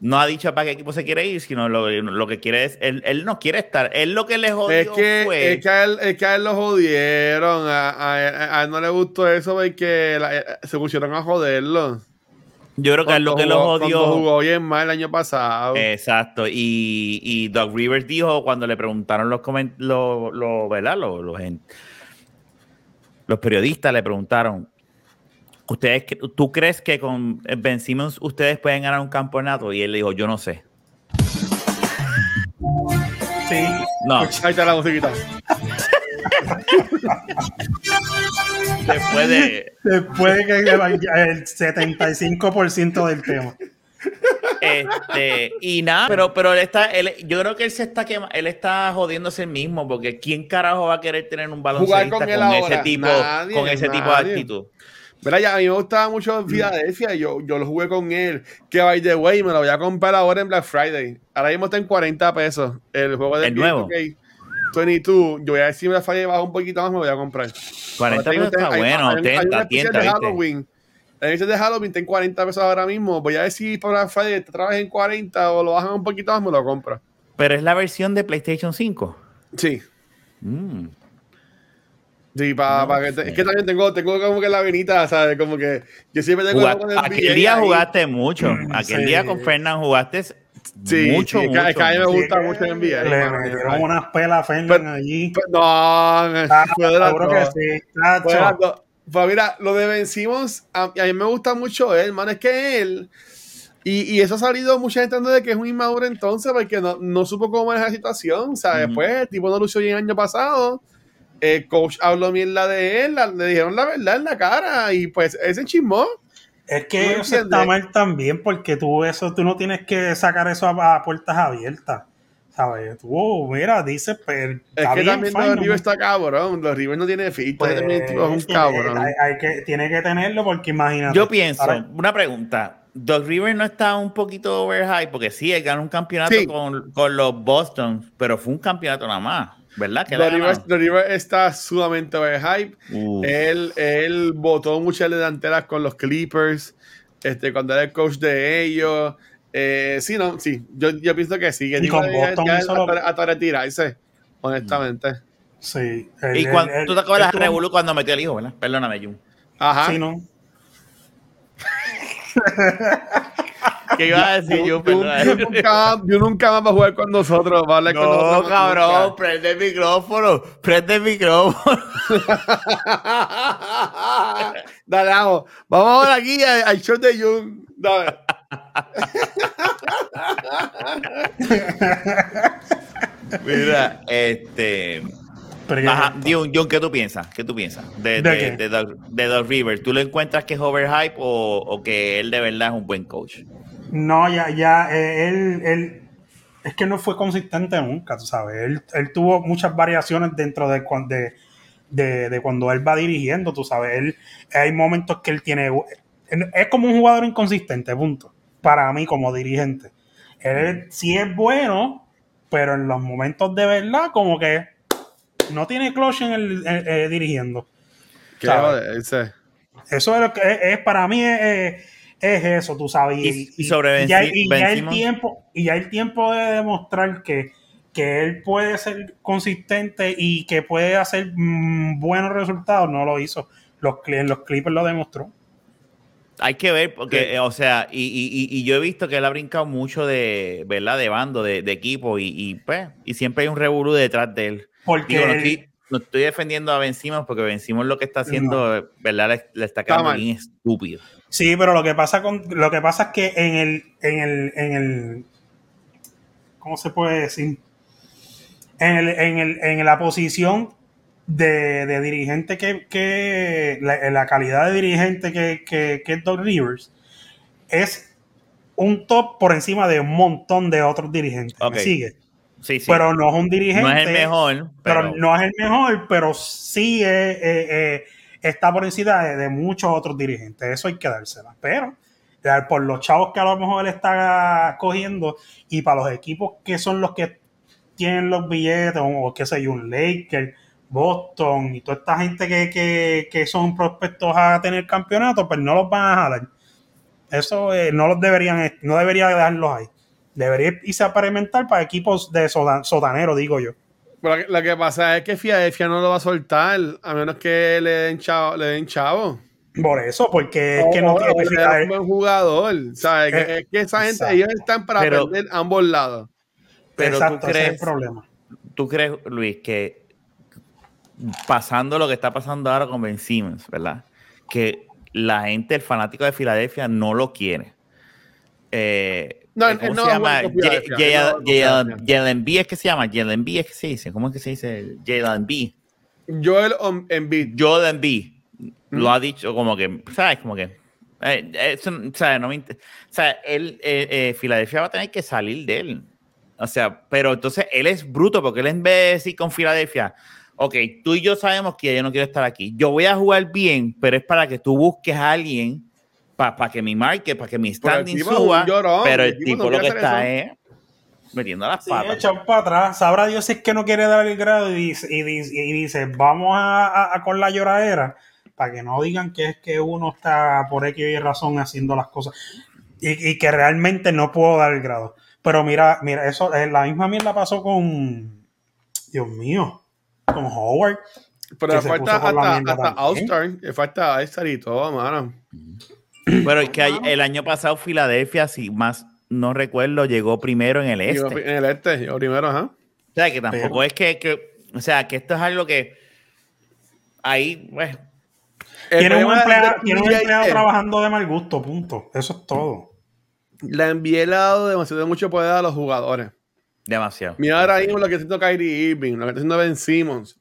No ha dicho para qué equipo se quiere ir, sino lo, lo que quiere es, él, él no quiere estar, él lo que le jodió Es que, fue, es, que a él, es que a él lo jodieron. A, a- a él no le gustó eso porque la- eh, se pusieron a joderlo. yo creo que él lo que lo jugó, cuando jodió, jugó bien mal el año pasado. exacto, y, y Doug Rivers dijo cuando le preguntaron los coment los, los, ¿verdad? Los, los, gen- los periodistas le preguntaron, ¿ustedes, ¿tú crees que con Ben Simmons ustedes pueden ganar un campeonato? Y él le dijo, yo no sé. Sí. No, Ahí está la musiquita. después de... Después de que el 75% del tema. Este, y nada, pero, pero él está, él, yo creo que él se está quema, él está jodiéndose el mismo, porque ¿quién carajo va a querer tener un baloncista con ese tipo, Nadie, con ese tipo de actitud? Mira, ya, a mí me gustaba mucho Philadelphia. Yo, yo lo jugué con él. Que by the way, me lo voy a comprar ahora en Black Friday. Ahora mismo está en 40 pesos. El juego de ¿El nuevo? 22. Yo voy a decir Black Friday baja un poquito más, me lo voy a comprar. 40 Ahora pesos está hay- bueno, hay- hay tenta, una especial tienta, de. Halloween. La de Halloween está en 40 pesos ahora mismo. Voy a decir por Black Friday otra vez en 40 o lo bajan un poquito más, me lo compro. Pero es la versión de PlayStation 5. Sí. Mm. Sí, para, No que te- es que también tengo, tengo como que la venita, ¿sabes? Como que yo siempre tengo Juga- algo de aquel día ahí. jugaste mucho. Aquel Sí. día con Fernán jugaste Sí, mucho, sí, es que- es mucho. que a mí me Sí, gusta que mucho el NBA. Le metieron unas pelas a Fernan Pero- allí. Pues, No, Ah, fue de las seguro dos. que sí. Fue de las dos. Pues mira, lo de Ben Simmons, a, a mí me gusta mucho él, mano. Es que él, y, y eso ha salido mucha gente hablando de que es un inmaduro entonces, porque no, no supo cómo manejar la situación. O sea, Ujú. después el tipo no lució bien el año pasado. El coach habló mierda de él, la- le dijeron la verdad en la cara, y pues ese chismó. Es ¿Tú que eso está mal también, porque tú eso, tú no tienes que sacar eso a, a puertas abiertas. ¿Sabes? Tú, oh, mira, dices, pero. Es está que bien, también fine, los Rivers está cabrón. Los Rivers no tiene filtro. pues, es un sí, cabrón. hay- hay que, tiene que tenerlo porque imagínate. Yo pienso, Ahora- una pregunta. Doug Rivers no está un poquito overhyped porque sí, él ganó un campeonato Sí. con, con los Boston, pero fue un campeonato nada más, ¿verdad? Que los Rivers está sumamente overhype. Uf. Él, él votó muchas delanteras con los Clippers, este, cuando era el coach de ellos. Eh, sí, no, sí, yo, yo pienso que sí, que Y con ya- Boston ya solo- hasta, hasta retirarse, honestamente. Sí. Y el- cuando, el- tú te acuerdas el- de Revolu cuando metió al hijo, ¿verdad? Perdóname, Jun. Ajá. Sí, ¿no? ¿Qué ibas a decir, yo, Jun? yo- nunca, yo nunca más va a jugar con nosotros, va a hablar con No, nosotros. cabrón, nunca. prende el micrófono, prende el micrófono. Dale, vamos. Vamos ahora aquí al, al show de Jun. Dale. Mira, este. Ajá, Jun, ¿qué tú piensas? ¿Qué tú piensas de, ¿De de, de Doug, de Doug Rivers? ¿Tú lo encuentras que es overhype o, o que él de verdad es un buen coach? No, ya, ya, eh, él, él, es que no fue consistente nunca, tú sabes. Él, él tuvo muchas variaciones dentro de, de, de, de cuando él va dirigiendo, tú sabes. Él, hay momentos que él tiene, es como un jugador inconsistente, punto. Para mí como dirigente. Él sí es bueno, pero en los momentos de verdad como que no tiene clutch en el eh, eh, dirigiendo. ¿Qué. Eso es lo que es, es- para mí es, es- es eso, tú sabes. Y- y sobre ya, y Ben ya el tiempo y ya el tiempo de demostrar que, que él puede ser consistente y que puede hacer mm, buenos resultados, no lo hizo. Los, en los Clippers lo demostró. Hay que ver, porque, Sí. eh, o sea, y, y- y- y yo he visto que él ha brincado mucho de, ¿verdad? De bando, de, de equipo, y, y, pues, y siempre hay un revolú detrás de él. Porque Digo, no estoy, no estoy defendiendo a Ben Simmons porque Ben Simmons lo que está haciendo, ¿verdad? Le, le está quedando mal. bien estúpido. Sí, pero lo que pasa con lo que pasa es que en el en el en el ¿cómo se puede decir? En el en el en la posición de, de dirigente que, que la, la calidad de dirigente que, que, que es Doug Rivers es un top por encima de un montón de otros dirigentes. ¿Me Ok. sigue? Sí, sí. Pero no es un dirigente. no es el mejor, pero, pero, no es el mejor, pero sí es, eh, eh, está por encima de, muchos otros dirigentes. Eso hay que dársela. Pero por los chavos que a lo mejor él está cogiendo y para los equipos que son los que tienen los billetes, o qué sé yo, un Laker, Boston y toda esta gente que, que, que son prospectos a tener campeonato, pues no los van a jalar. Eso eh, no los deberían, no debería dejarlos ahí. Debería irse a experimentar para equipos de soda- sotanero, digo yo. Pero lo que- que pasa es que Filadelfia no lo va a soltar, a menos que le den chavo. Le den chavo. Por eso, porque es que no O- tiene den un buen jugador. ¿sabes? Eh, Que- es que esa gente, exacto. ellos están para Pero- perder ambos lados. pero Exacto, tú ese es el crees, problema. tú crees, Luis, que pasando lo que está pasando ahora con Ben Simmons, ¿verdad? Que la gente, el fanático de Filadelfia, no lo quiere. Eh, No, eh, ¿Cómo no se llama? Jalen B es que se llama, Jalen B es que se dice, ¿cómo es que se dice? Jalen B. Joel Embiid. B lo Mm. ha dicho como que, ¿sabes? Como que, eh, eso, ¿sabes? No me o sea, él, eh, eh, Filadelfia va a tener que salir de él. O sea, pero entonces él es bruto porque él en vez de decir con Filadelfia, ok, tú y yo sabemos que yo no quiero estar aquí. Yo voy a jugar bien, pero es para que tú busques a alguien para que mi market, para que mi standing suba. llorón, pero el tipo lo que está es metiendo las Sí, patas. echado para atrás. Sabrá Dios si es que no quiere dar el grado y dice, y dice, y dice, vamos a, a- a con la lloradera para que no digan que es que uno está por X y razón haciendo las cosas y, y que realmente no puedo dar el grado. Pero mira, mira, eso, eh, la misma mierda pasó con, Dios mío, con Howard. Pero falta hasta, hasta. All-Star. Le falta All-Star y todo, mano. Pero es que hay- el año pasado Filadelfia, si más no recuerdo, llegó primero en el Llegó este. En el este, llegó primero, ajá. O sea, que tampoco Pero- es que, que- o sea, que esto es algo que ahí, pues, El Tiene un empleado, de tiene un NBA empleado es- trabajando de mal gusto, punto. Eso es todo. La ha dado demasiado mucho poder a los jugadores. demasiado. Mira ahora mismo lo que está haciendo Kyrie Irving, lo que está haciendo Ben Simmons.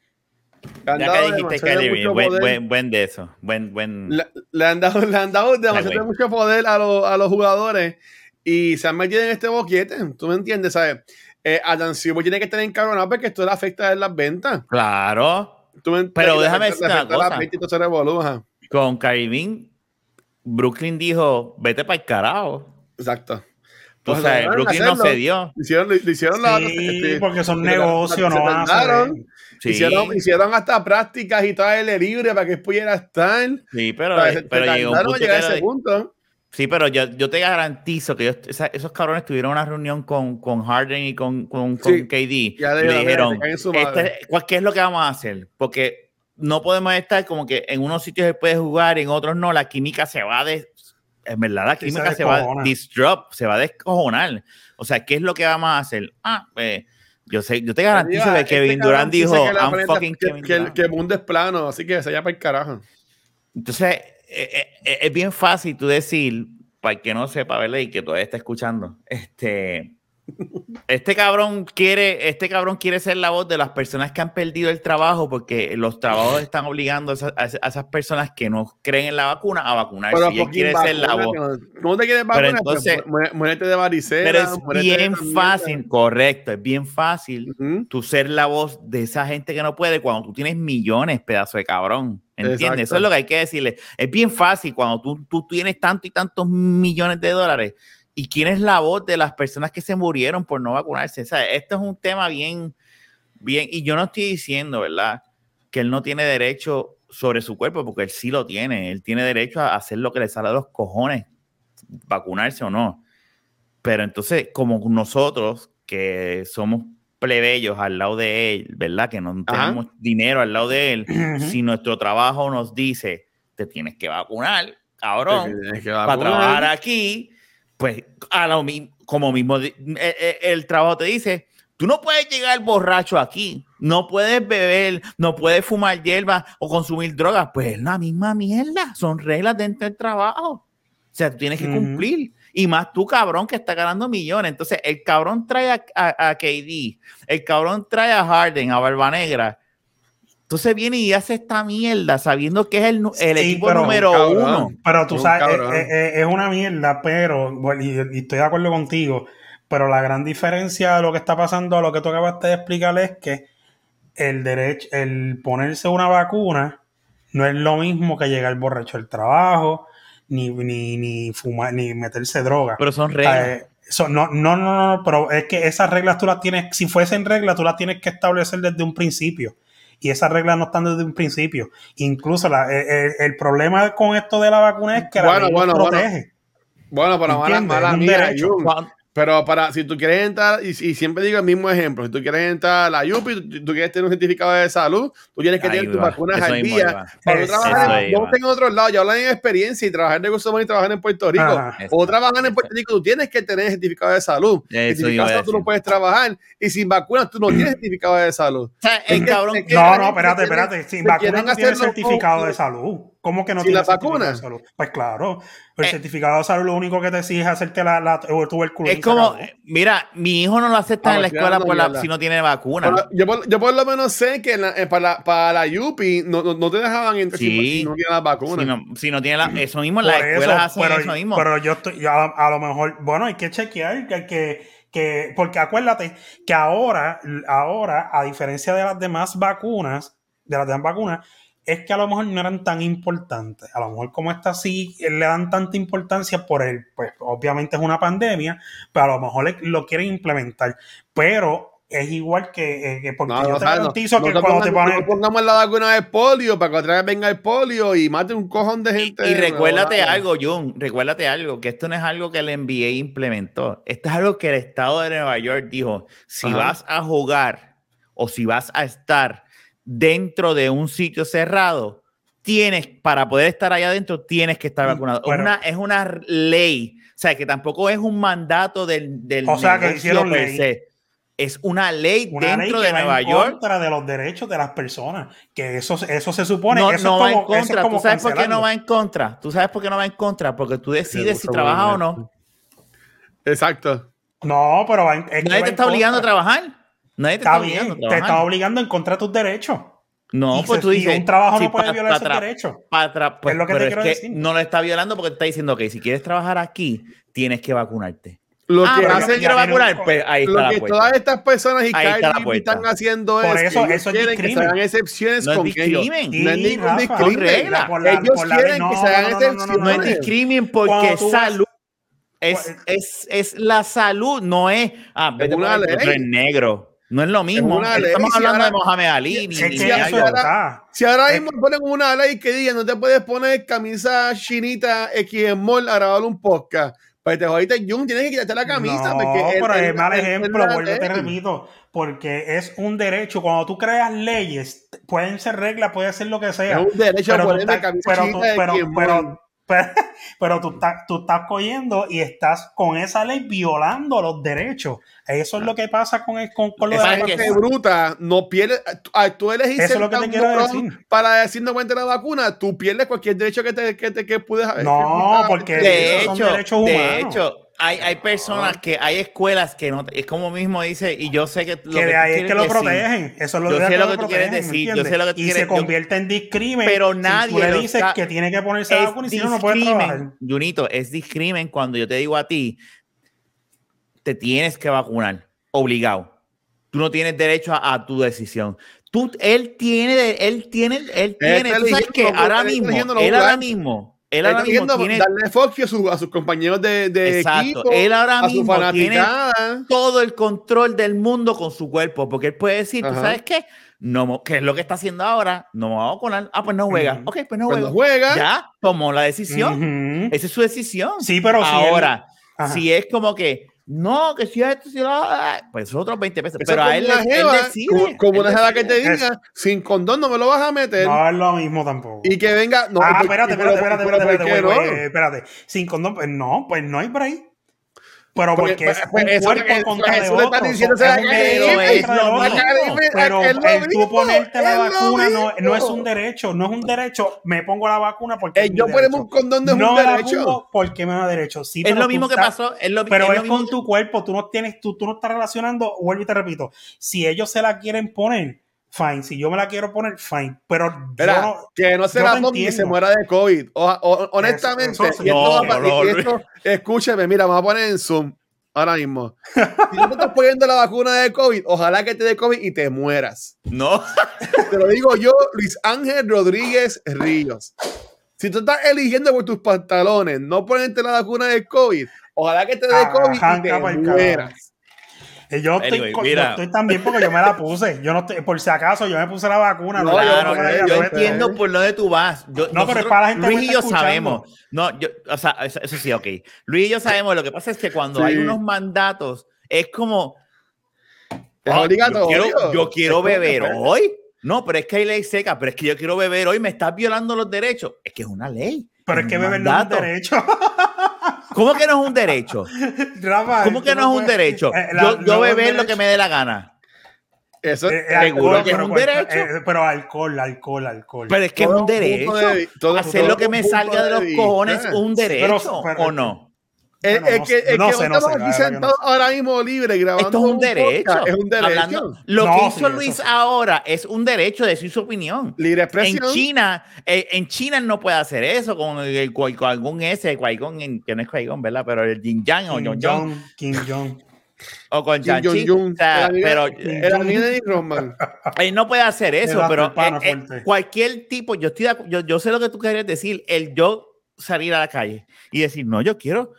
Le han Ya dado que dijiste mucho buen, poder. buen, buen de eso. Buen, buen. Le, le han dado, le han dado demasiado mucho poder a, los- a los jugadores y se han metido en este boquete. ¿Tú me entiendes? ¿Sabes? Eh, Adam Silver tiene que estar encabronado porque esto le afecta a las ventas. Claro. ¿Tú me Pero le déjame le una cosa. ventas revolú. Con Kyrie Brooklyn dijo, vete para el carajo. Exacto. Pues sabes, lograron Brooklyn no hacerlo. se dio. Hicieron, lo hicieron la Sí, porque son negocios, se no van a. Sí, Hicieron, hicieron hasta prácticas y todo el libre para que pudiera estar. sí, pero, O sea, se- pero llegó un punto llegar a ese era- punto. Sí, pero yo, yo te garantizo que ellos- esa- esos cabrones tuvieron una reunión con, con Harden y con, con, con Sí. KD. Ya y le le dijeron, dijeron, "Mira, se caen en su "Este- madre". ¿cuál- ¿qué es lo que vamos a hacer? Porque no podemos estar como que en unos sitios se puede jugar y en otros no. La química se va de... En verdad, la Sí, se química se va a disrupt, se va a descojonar. O sea, ¿qué es lo que vamos a hacer? Ah, pues, yo sé, yo te garantizo Diga, que este Kevin cabrón Durant dijo, que I'm fucking que, Kevin que, Durant". que el mundo es plano, así que se vaya para el carajo. Entonces, eh, eh, es bien fácil tú decir, para el que no sepa, ¿verdad? Y que todavía está escuchando, este, este cabrón quiere, este cabrón quiere ser la voz de las personas que han perdido el trabajo porque los trabajos están obligando a esas, a esas personas que no creen en la vacuna a vacunarse. Pero y él quiere ser la voz. vacúnate, no- ¿Cómo te quieres vacunar? entonces- Pues, mué- muérete de varicela. Pero es bien fácil, correcto, es bien fácil tú ser la voz de esa gente que no puede cuando tú tienes millones, pedazo de cabrón. ¿Entiendes? Exacto. Eso es lo que hay que decirle. Es bien fácil cuando tú, tú tienes tanto y tantos millones de dólares y quién es la voz de las personas que se murieron por no vacunarse. O sea, esto es un tema bien, bien, y yo no estoy diciendo, ¿verdad? Que él no tiene derecho sobre su cuerpo, porque él sí lo tiene. Él tiene derecho a hacer lo que le sale a los cojones, vacunarse o no. Pero entonces, como nosotros, que somos plebeyos al lado de él, ¿verdad? Que no Ajá. tenemos dinero al lado de él, si nuestro trabajo nos dice, te tienes que vacunar, cabrón, para trabajar aquí, pues a lo mi- como mismo eh, eh, el, trabajo te dice, tú no puedes llegar borracho aquí, no puedes beber, no puedes fumar hierba o consumir drogas, pues es la misma mierda, son reglas dentro del trabajo. O sea, tú tienes que cumplir. Y más tú, cabrón, que está ganando millones. Entonces, el cabrón trae a, a- a KD, el cabrón trae a Harden, a Barba Negra. Entonces viene y hace esta mierda sabiendo que es el, nu- el Sí, equipo pero- número Cabrón. uno. Pero tú sabes, cabrón. eh, eh, es una mierda, pero, y, y estoy de acuerdo contigo, pero la gran diferencia de lo que está pasando a lo que tú acabaste de explicar es que el derecho, el ponerse una vacuna no es lo mismo que llegar borracho al trabajo, ni, ni, ni fumar, ni meterse droga. Pero son reglas. Eh, no, no, no, no, pero es que esas reglas tú las tienes, si fuesen reglas, tú las tienes que establecer desde un principio. Y esas reglas no están desde un principio. Incluso la- el, el- el problema con esto de la vacuna es que la Bueno, ley bueno, bueno. protege. Bueno, pero mala, mala mía. Jun. Pero para, si tú quieres entrar, y, y siempre digo el mismo ejemplo, si tú quieres entrar a la UPI, tú, tú quieres tener un certificado de salud, tú tienes que Ahí tener tus va. vacunas al día. Para trabajar en, no en otros lados, yo hablo en experiencia y trabajar en recursos humanos y trabajar en Puerto Rico. O trabajar en Puerto Rico, tú tienes que tener certificado de salud. Eso certificado iba a de salud tú no puedes trabajar y sin vacunas tú no tienes certificado de salud. O sea, el Es que- cabrón. es que- No, no, espérate, espérate. Sin se vacuna quieren no tiene hacerlo certificado de salud. ¿Cómo que no ¿Sin tiene la certificado de salud? Pues claro. El Eh, certificado de salud lo único que te exige es hacerte la, la tuberculosis. Es como, mira, mi hijo no lo aceptan Ah, en la estoy escuela por la- si no tiene vacuna. Pero yo, por, yo por lo menos sé que la- eh, para, la, para la UPI no, no, no te dejaban entrar si- Sí. si no tienes las vacunas. Si no, si no tiene la, eso mismo, las escuelas hacen pero, eso mismo. pero yo estoy, yo a, a lo mejor, bueno, hay que chequear que, que, que, porque acuérdate que ahora, ahora, a diferencia de las demás vacunas, de las demás vacunas, es que a lo mejor no eran tan importantes. A lo mejor como esta sí le dan tanta importancia por el, pues obviamente es una pandemia, pero a lo mejor le- lo quieren implementar. Pero es igual que, eh, que porque No, yo no, te garantizo no que cuando te pongan- ponen... no pongamos la vacuna de polio para que otra vez venga el polio y mate un cojón de Y, gente. y recuérdate Bueno, algo, Jun, recuérdate algo, que esto no es algo que el NBA implementó. Esto es algo que el estado de Nueva York dijo, si Ajá. vas a jugar o si vas a estar dentro de un sitio cerrado, tienes, para poder estar allá adentro, tienes que estar Mm, vacunado. bueno. es, una, es una ley, o sea, que tampoco es un mandato del, del O sea, que hicieron per ley. se. Es una ley una dentro ley de que va Nueva en York. contra de los derechos de las personas. Que eso, eso se supone. No, eso no es va en como, eso es contra. como ¿Tú sabes por qué no va en contra? ¿Tú sabes por qué no va en contra? Porque tú decides si trabajas o no. Exacto. No, pero va en, es que Nadie va te en está obligando a trabajar. Nadie te Está está bien, obligando a te está obligando en contra de tus derechos. No, y pues se- tú dices. un trabajo no puede pa- violar pa tra- derechos. pa pues, Es lo que te quiero decir. No lo está violando porque te está diciendo que si quieres trabajar aquí, tienes que vacunarte. Lo ah, que hacen- quiero vacunar, un- pues ahí está lo la que puerta. todas estas personas y Kylie están haciendo Por es eso- que eso es quieren que se hagan excepciones No es con ellos. No es ningún discrimen. regla. por la- ellos quieren que no, se hagan no, no, no, no, no, excepciones. No es discrimen porque salud. Es, Pues- es, es la salud, no es. Ah, vete por negro. No es lo mismo. ley, Estamos si hablando ahora- de Mohamed Ali. Ni, Es ni si ahora-. Si ahora Es mismo ponen una ley que diga no te puedes poner camisa chinita X en mall a grabar un podcast, pues te jodiste, Jun, tienes que quitarte la camisa. no, porque pero el- es mal el- el- ejemplo, la vuelvo te repito, porque es un derecho. Cuando tú creas leyes, pueden ser reglas, puede ser lo que sea. Es un derecho a pero tú ponerme estás- camisa pero tú- chinita de pero- pero-. Pero- pero tú estás, tú estás cogiendo y estás con esa ley violando los derechos. Eso es lo que pasa con, el- con, con lo de la es bruta, no pierdes. Tú, tú elegís Eso es lo que te quiero decir. para decir no cuenta la vacuna, tú pierdes cualquier derecho que te que, te, que puedes haber. No, porque De esos son hecho, derechos de hecho, hay, hay personas que hay escuelas que no, es como mismo dice, y yo sé que lo que de tú ahí es que lo decir, protegen. Eso es lo, Yo de sé que lo que tú quieres decir, yo sé lo que tú y quieres- se yo- convierte en discrimen. Pero si nadie tú le dices que tiene que ponerse la es vacuna y si no, no puede trabajar. Junito, es discrimen cuando yo te digo a ti, te tienes que vacunar, obligado. Tú no tienes derecho a, a tu decisión. Tú, él tiene, de- él tiene, él tiene, tú sabes que ahora mismo, él ahora mismo, él ahora mismo tiene, darle foco a, su- a sus compañeros de, de Exacto. equipo, Él ahora mismo tiene todo el control del mundo con su cuerpo, porque él puede decir, ¿tú Ajá. sabes qué? No, ¿qué es lo que está haciendo ahora? No me a vacunar. Ah, pues no juega. Ujú. Ok, pues no juega. juega, Ya, tomó la decisión. Esa es su decisión. Sí, pero si ahora, Ajá. si es como que, no, que si esto, si lo, pues son otros 20 pesos. eso Pero a él, una él jeva, decide. como, como él una jeva que te diga, sin condón no me lo vas a meter. No es lo mismo tampoco. Y que venga. No, ah, ¿por- espérate, espérate, espérate, espérate, ¿por espérate, espérate. Sin condón, pues no, pues no hay break. Pero Porque, porque es pues, eso cuerpo que- contra eso de otro. diciendo es el mismo. Pero el tú ponerte la vacuna no, no es un derecho, no es un derecho. Me pongo la vacuna porque Eh, yo ponerme un condón no es no un derecho. pongo porque me da derecho. Sí, Es pero lo mismo que estás- pasó. Es lo, Pero es es, lo mismo con tu cuerpo, tú no tienes, tú, tú no estás relacionando, vuelvo y te repito, si ellos se la quieren poner, fine. Si yo me la quiero poner, fine. Pero Mira, yo no. que no se la ponga y se muera de COVID. O- o- honestamente, Eso- eso sí. y esto No, no, y esto- escúcheme, mira, vamos a poner en Zoom ahora mismo. Si tú te estás poniendo la vacuna de COVID, ojalá que te dé COVID y te mueras. No. Te lo digo yo, Luis Ángel Rodríguez Ríos. Si tú estás eligiendo por tus pantalones no ponerte la vacuna de COVID, ojalá que te dé Ah, COVID y te mueras. Eh, Yo estoy, yo mira. estoy también porque yo me la puse. Yo no estoy, por si acaso, yo me puse la vacuna. No, no, Claro, yo yo yo entiendo por dónde tú vas. Yo- No, pero es nosotros- para la gente Luis y yo escuchando. sabemos. No, yo, o sea, eso, eso sí, ok. Luis y yo sabemos. Lo que pasa es que cuando Sí. hay unos mandatos, es como. Es "Ah, obligatorio. Yo quiero, yo Es beber hoy. No, pero es que hay ley seca, pero es que yo quiero beber hoy, me estás violando los derechos. Es que es una ley. Pero es un que beber no es un derecho. ¿Cómo que no es un derecho? Rafa, ¿Cómo que no es un derecho? eh, la- Yo, yo no beber lo que me dé la gana. Eso Eh, eh, Seguro alcohol, que es un derecho. eh, pero alcohol, alcohol, alcohol. Pero es que Todo es un derecho. de vi- todo- Hacer todo lo que me salga de de los cojones es un derecho Pero- pero- o no. Bueno, el no que, sé, el no que sé, no estamos la aquí que no sentados ahora mismo libre grabando Esto es un un derecho. podcast, es un derecho. Hablando- lo No, que hizo Luis ahora es un derecho de decir su opinión. Libre En expresión. China, eh, en China no puede hacer eso con, el, con, algún Qui-Gon, en- que no es Qui-Gon, ¿verdad? Pero el Jin Yang o Kim Jon Jon, Jong, Kim Jong. o con Shang-Chi. Jong-un. O sea, pero El amigo de Roman. él no puede hacer eso, pero eh, eh, cualquier tipo, yo, estoy yo, yo sé lo que tú querías decir, el yo salir a la calle y decir, no, yo quiero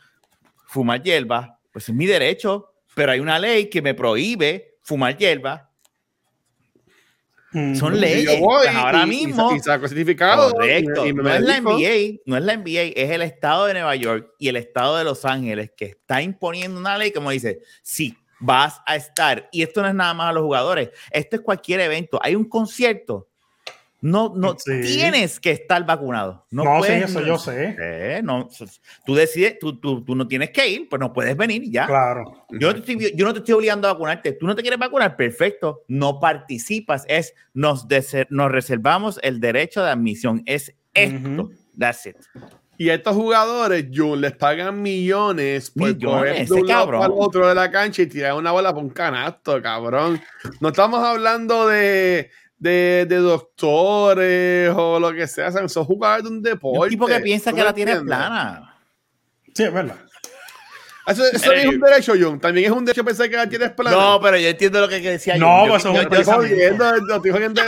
fumar hierba, pues es mi derecho, pero hay una ley que me prohíbe fumar hierba. Mm. Son leyes. yo voy Pues ahora y- mismo. Y, saco certificado. Correcto. y- y me no es la. NBA, no es la NBA, es el estado de Nueva York y el estado de Los Ángeles que está imponiendo una ley como dice, sí, vas a estar. Y esto no es nada más a los jugadores, esto es cualquier evento. Hay un concierto. No, no Sí. tienes que estar vacunado. No, No, sí, puedes- eso yo sé. Eh, no, tú decides, tú, tú, tú no tienes que ir, pues no puedes venir y ya. Claro. Yo no, te estoy, yo no te estoy obligando a vacunarte. Tú no te quieres vacunar, perfecto. No participas. Es nos, dese- nos reservamos el derecho de admisión. Es esto. Ujú. That's it. Y a estos jugadores, Jun, les pagan millones por Millones, de un lado el otro de la cancha y tirar una bola por un canasto, cabrón. No estamos hablando de, de, de doctores o lo que sea, son son jugadores de un deporte. Un tipo que piensa ¿Tú que la tiene plana. Sí, es verdad. Eso, eso Eh, es un derecho, Jun. También es un derecho pensar que la tienes plana. No, pero yo entiendo lo que decía No, pues Yo- eso yo- Estoy jodiendo, estoy jodiendo.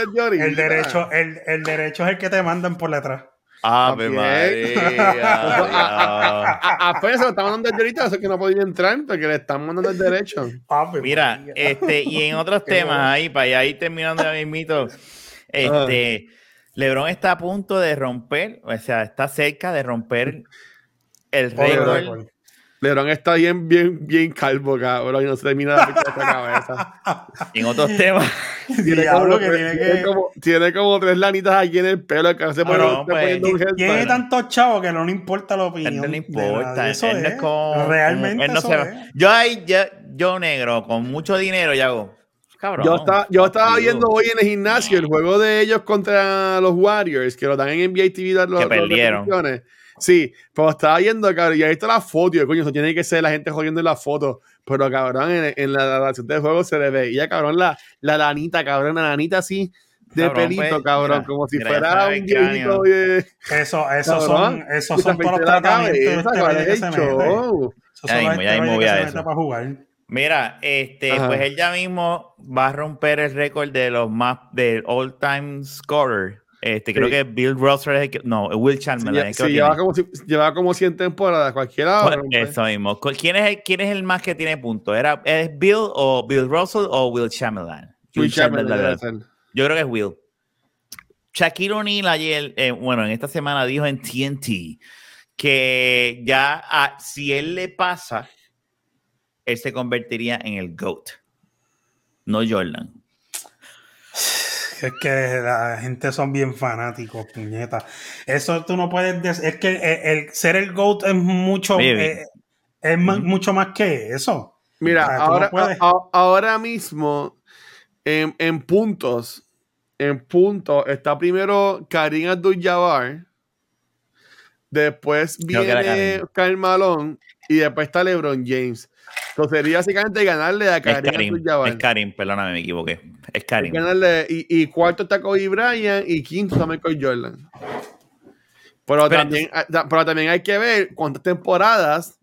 El derecho, el, el derecho es el que te mandan por detrás. Ave. María, A- Apenas se lo están mandando desde ahorita, eso es que no podía entrar porque le están mandando el derecho. Ave Mira, María. este, y en otros temas bueno. ahí, para ir terminando ya mismito, este, LeBron está a punto de romper, o sea, está cerca de romper el récord. Lebron está bien, bien, bien calvo, cabrón, y no se termina de esta cabeza. En otros temas, Tiene Diablo, como, que tres- tiene tiene que- como- tiene como tres lanitas aquí en el pelo, que no se pone no, está pues. Tiene tantos chavos que no le importa la opinión. él no le importa. Eso él no es. es como- Realmente él no eso se- es. Yo ahí, yo, yo negro, con mucho dinero, ya hago. Cabrón. Yo, estaba, yo estaba viendo hoy en el gimnasio el juego de ellos contra los Warriors, que lo dan en NBA TV. Los, los- perdieron. repeticiones. Sí, pero estaba viendo, cabrón, y ahí está la foto. Y coño, eso tiene que ser la gente jodiendo en la foto. Pero, cabrón, en, en la grabación del juego se le veía, cabrón, la, la lanita, cabrón, la lanita así de Cabrón, pelito, pues, cabrón, mira, como si mira, fuera un viejito de. Eso, esos Cabrón, son, esos son todos los tratamientos de cabeza, ¿cuál esteroides es que el se mete. show? Esos Ya son los mismo, ya mismo esteroides voy que a se eso. mete para jugar. Mira, este, Ajá. pues él ya mismo va a romper el récord de los más del all time scorer. Este, creo Sí. que Bill Russell es el que, no, Will Sí, Chamberlain. es el que sí, lo lleva, como, lleva como 100 temporadas, cualquiera. Pues, rompe. Eso mismo. ¿Cu- ¿Quién es, el, ¿Quién es el más que tiene puntos? ¿Era, ¿Es Bill o Bill Russell o Will Chamberlain? Will Chamberlain Chamberlain. Yo creo que es Will. Shaquille O'Neal ayer, eh, bueno, en esta semana dijo en TNT que ya ah, si él le pasa, él se convertiría en el GOAT, no Jordan. Es que la gente son bien fanáticos, puñeta. Eso tú no puedes decir. Es que el, el- ser el GOAT es mucho, eh, es mucho más que eso. Mira, Ah, ahora, puedes. a- a- ahora mismo, en, en puntos, en puntos, está primero Karim Abdul-Jabbar, después viene. Karl Malone y después está LeBron James. Entonces sería básicamente ganarle a Es Karim Karim, Abdul-Jabbar. es Karim, perdóname, me equivoqué. Es Karim. Ganarle- y, y cuarto está Kobe Bryant y quinto está Michael Jordan. Pero, también, ah, pero también hay que ver cuántas temporadas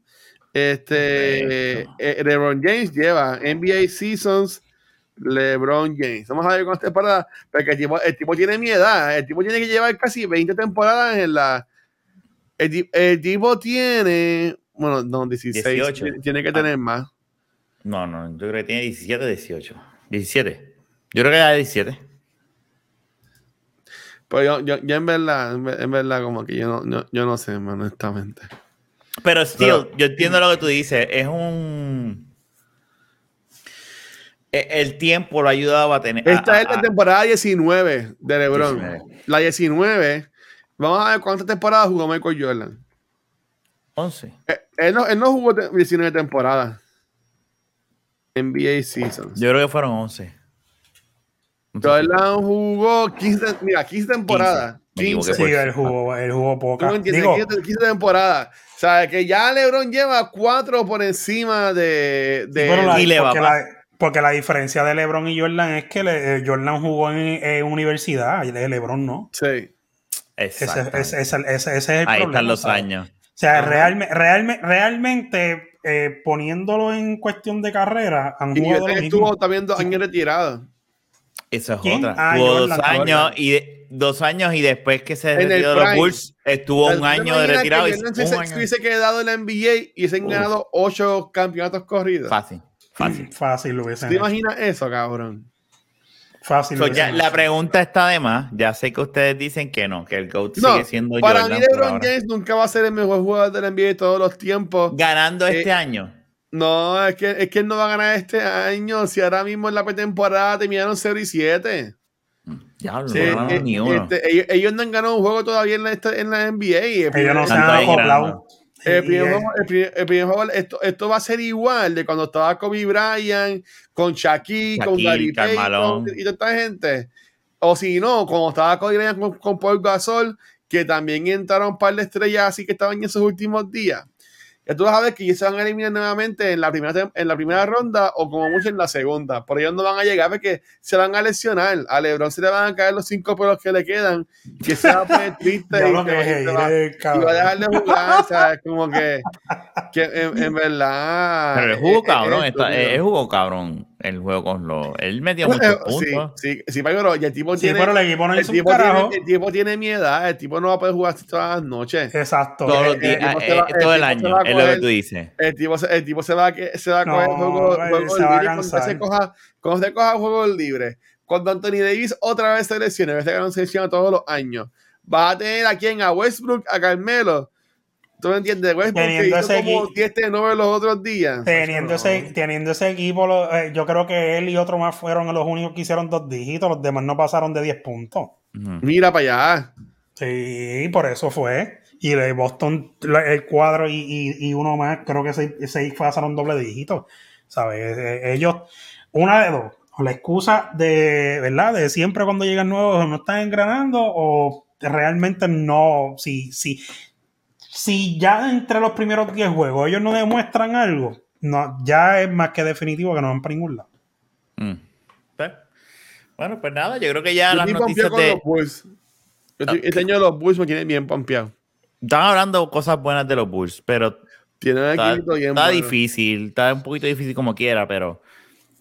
este, eh, LeBron James lleva. NBA Seasons, LeBron James. Vamos a ver cuántas temporadas. Porque el tipo, el tipo tiene mi edad. El tipo tiene que llevar casi 20 temporadas en la. El, el tipo tiene. Bueno, no, 16. 18. Tiene- que Ah. tener más. No, no, yo creo que tiene 17, 18. 17. Yo creo que era 17. Pero yo, yo, yo en verdad, en ver- en verdad, como que yo no, yo no sé, man, honestamente. Pero, still, yo entiendo lo que tú dices. Es un. e- El tiempo lo ha ayudado a tener. a- Esta es a- la temporada 19 de LeBron. 19. La 19. Vamos a ver cuántas temporadas jugó Michael Jordan. 11. Eh, Él no, él no jugó te- 19 temporadas. NBA Seasons. Yo creo que fueron 11. Jordan jugó 15, mira, 15 temporadas. 15. Me equivoqué, 15. Sí, él jugó, él jugó ¿Tú poca. entiendes? Digo, 15, 15 temporadas. O sea, que ya LeBron lleva 4 por encima de. de pero la- y le va porque, la, porque la diferencia de LeBron y Jordan es que le- eh, Jordan jugó en, en universidad y de LeBron no. sí. Ese, Exacto. ese- ese- ese- es el Ahí problema. están los ¿sabes? años. O sea, realme- realme- realmente, eh, poniéndolo en cuestión de carrera, han Y jugado mismo. estuvo también dos años retirado. Eso es ¿Quién? otra. Ah, Tuvo dos años y de- dos años y después que se retiró de los. Bulls estuvo un ¿Te año de retirado que y un se, año- se hubiese quedado en la NBA y se han Uf. ganado 8 campeonatos corridos. fácil, fácil. Fácil lo hubiesen ¿Te hecho. imaginas eso, cabrón? Fácil So, ya, la pregunta está de más. Ya sé que ustedes dicen que no, que el GOAT No, sigue siendo para Jordan mí por LeBron. James nunca va a ser el mejor jugador de la NBA de todos los tiempos. Ganando Eh, este año. No, es que, es que él no va a ganar este año. Si ahora mismo en la pretemporada terminaron 0 y 7. Diablo, Sí, no eh, ni uno. este, ellos, ellos no han ganado un juego todavía en la, en la NBA. Ellos no se han acoplado. El primer, juego, esto, esto va a ser igual de cuando estaba Kobe Bryant, con Shaquille, con Gary Payton y toda esta gente. O si no, cuando estaba Kobe Bryant con, con Paul Gasol, que también entraron un par de estrellas así que estaban en esos últimos días. Ya tú vas a ver que ellos se van a eliminar nuevamente en la primera, tem- en la primera ronda o como mucho en la segunda. Pero ellos no van a llegar porque se van a lesionar. A LeBron se le van a caer los cinco pelos que le quedan. Que se va a poner triste. Y va- y es, se va- eres, y va a cabrón. dejar de jugar, o sea, como que, que en, en verdad. Pero él eh, jugó eh, cabrón. eh, está- estúpido. él jugó cabrón el juego con los. Él metió Eh, muchos Sí, puntos. sí, sí, pero y el tipo Sí, tiene. pero el equipo no el, hizo un tipo carajo. tiene, el tipo tiene mi edad, el tipo no va a poder jugar todas las noches. Exacto. Todos los Eh, eh, eh, va- eh, el todo el se año. a Es lo que tú dices. El tipo, se- el tipo se va a, se va a No, coger juego, se va a libres cuando cansar. se coja, cuando se coja juegos libres. Cuando Anthony Davis otra vez se lesione, ves que no se lesiona todos los años. Va a tener a quién, a Westbrook, a Carmelo. ¿Tú me entiendes? Westbrook que Teniendo hizo ese como equi- 10 de 9 los otros días. Teniendo, ese, teniendo ese equipo, lo- eh, yo creo que él y otro más fueron los únicos que hicieron dos dígitos, los demás no pasaron de 10 puntos. Mira para allá. Sí, por eso fue. Y de Boston, el cuadro y, y- y uno más, creo que seis, seis pasaron doble dígito. ¿Sabes? Eh, Ellos, una de dos, o la excusa de, ¿verdad? De siempre cuando llegan nuevos no están engranando o realmente no, si, si, si ya entre los primeros 10 juegos ellos no demuestran algo, no, ya es más que definitivo que no van para ningún lado. Mm. Pues, Bueno, pues nada, yo creo que ya Yo las noticias de. los Bulls. Yo estoy- Este año los Bulls me tienen bien pompeado. Están hablando cosas buenas de los Bulls, pero Tienen un está, está difícil. Está un poquito difícil como quiera, pero.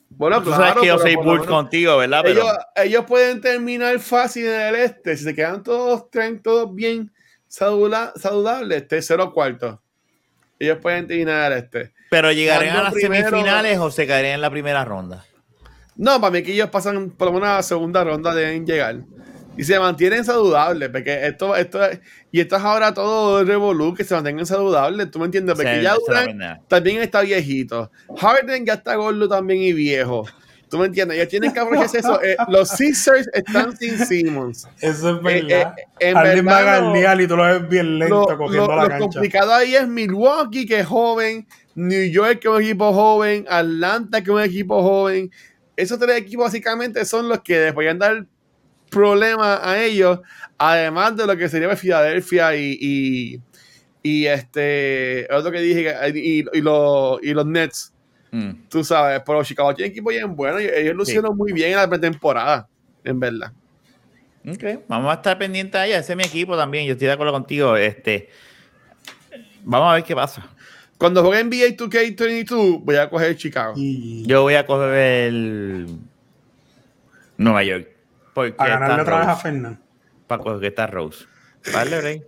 Bueno, Tú sabes que yo soy Bulls contigo, ¿verdad? Pero Ellos, ellos pueden terminar fácil en el este. Si se quedan todos, traen todos bien saludla- saludables, tercero cuarto. Ellos pueden terminar este. pero llegarían a las primero- semifinales o se caerían en la primera ronda. No, para mí que ellos pasan por lo menos a la segunda ronda, deben llegar. Y se mantienen saludables, porque esto, esto, y esto es ahora todo revolú, que se mantengan saludables, ¿tú me entiendes? Porque Sí, ya Durant también está viejito. Harden ya está gordo también y viejo. ¿Tú me entiendes? Ellos tienen que aprovechar eso. Eh, los Sixers están sin Simmons. Eso es Eh, eh, en Alguien va a verdad, lo- y tú lo ves bien lento Lo, cogiendo lo- la lo cancha. complicado ahí es Milwaukee, que es joven, New York, que es un equipo joven, Atlanta, que es un equipo joven. Esos tres equipos básicamente son los que les podían dar problemas a ellos, además de lo que sería Filadelfia y, y, y este, otro que dije, y, y los, y los Nets. Mm. Tú sabes, pero Chicago tiene equipo bien bueno y ellos lo Sí. hicieron muy bien en la pretemporada, en verdad. Ok, vamos a estar pendientes ahí. Ese es mi equipo también. Yo estoy de acuerdo contigo. Este, vamos a ver qué pasa. Cuando juegue NBA 2K22, voy a coger Chicago. Y Yo voy a coger el Nueva York. Porque a ganarle está otra vez a Rose. Fernan. Para coger que está Rose. Vale, break.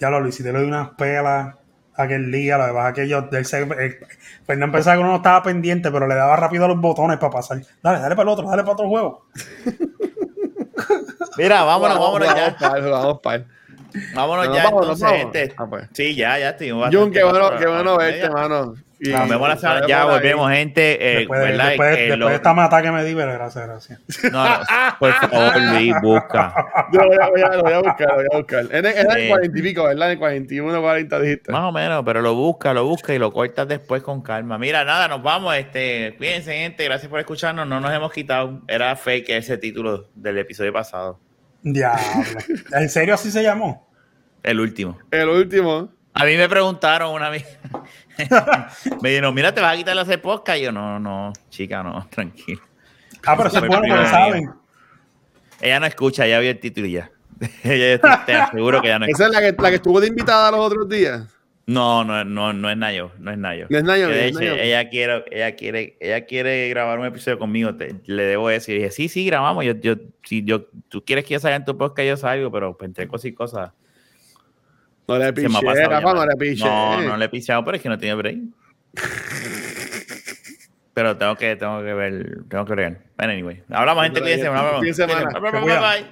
Ya lo Luis, si te le doy unas pelas aquel día, lo que pasa es que yo, él se, él- Fernan pensaba que uno no estaba pendiente, pero le daba rápido a los botones para pasar. Dale, dale para el otro, dale para otro juego. Mira, vámonos, vámonos Vamos ya. vamos par. Vámonos Nos ya, vamos, entonces, vamos. gente. Ah, pues. Sí, ya, ya estoy. Jun, qué bueno, qué bueno verte, mano. Y- Nos vemos la semana. Nos Ya ahí. volvemos, gente. Eh, después de, ¿verdad? después, Eh, después lo- de esta mata que me di, pero gracias, gracias. No, no, por favor, Luis, busca. Yo lo voy a, voy a- lo voy a buscar, lo voy a buscar. Era en Eh. 40 y pico, ¿verdad? En 41, 40 dijiste. Más o menos, pero lo busca, lo busca y lo cortas después con calma. Mira, nada, nos vamos. Este, cuídense, gente. Gracias por escucharnos. No nos hemos quitado. Era fake ese título del episodio pasado. Diablo. ¿En serio así se llamó? El último. El último. A mí me preguntaron una vez. Me dijeron, mira, te vas a quitar hacer podcast. Y yo, no, no, chica, no, tranquilo. Ah, pero eso es bueno, saben. Ella no escucha, ya vio el título y ya. Ella te aseguro que ya no Esa escucha. es la que, la que estuvo de invitada los otros días. No, no, no, no es Nayo, no es Nayo. No es Nayo, de es hecho, Nayo. ella quiere, ella quiere, ella quiere grabar un episodio conmigo. te- le debo decir, dije, sí, sí, grabamos. Yo, yo, si yo, tú quieres que yo salga en tu podcast, yo salgo, pero entre cosas y cosas. No le piché, Rafa, no le piché. No, no le he pichado, pero es que no tiene break. pero tengo que, tengo que ver, tengo que ver. Bueno, anyway. Hablamos, gente. Fin de semana. Bye, bye, bye.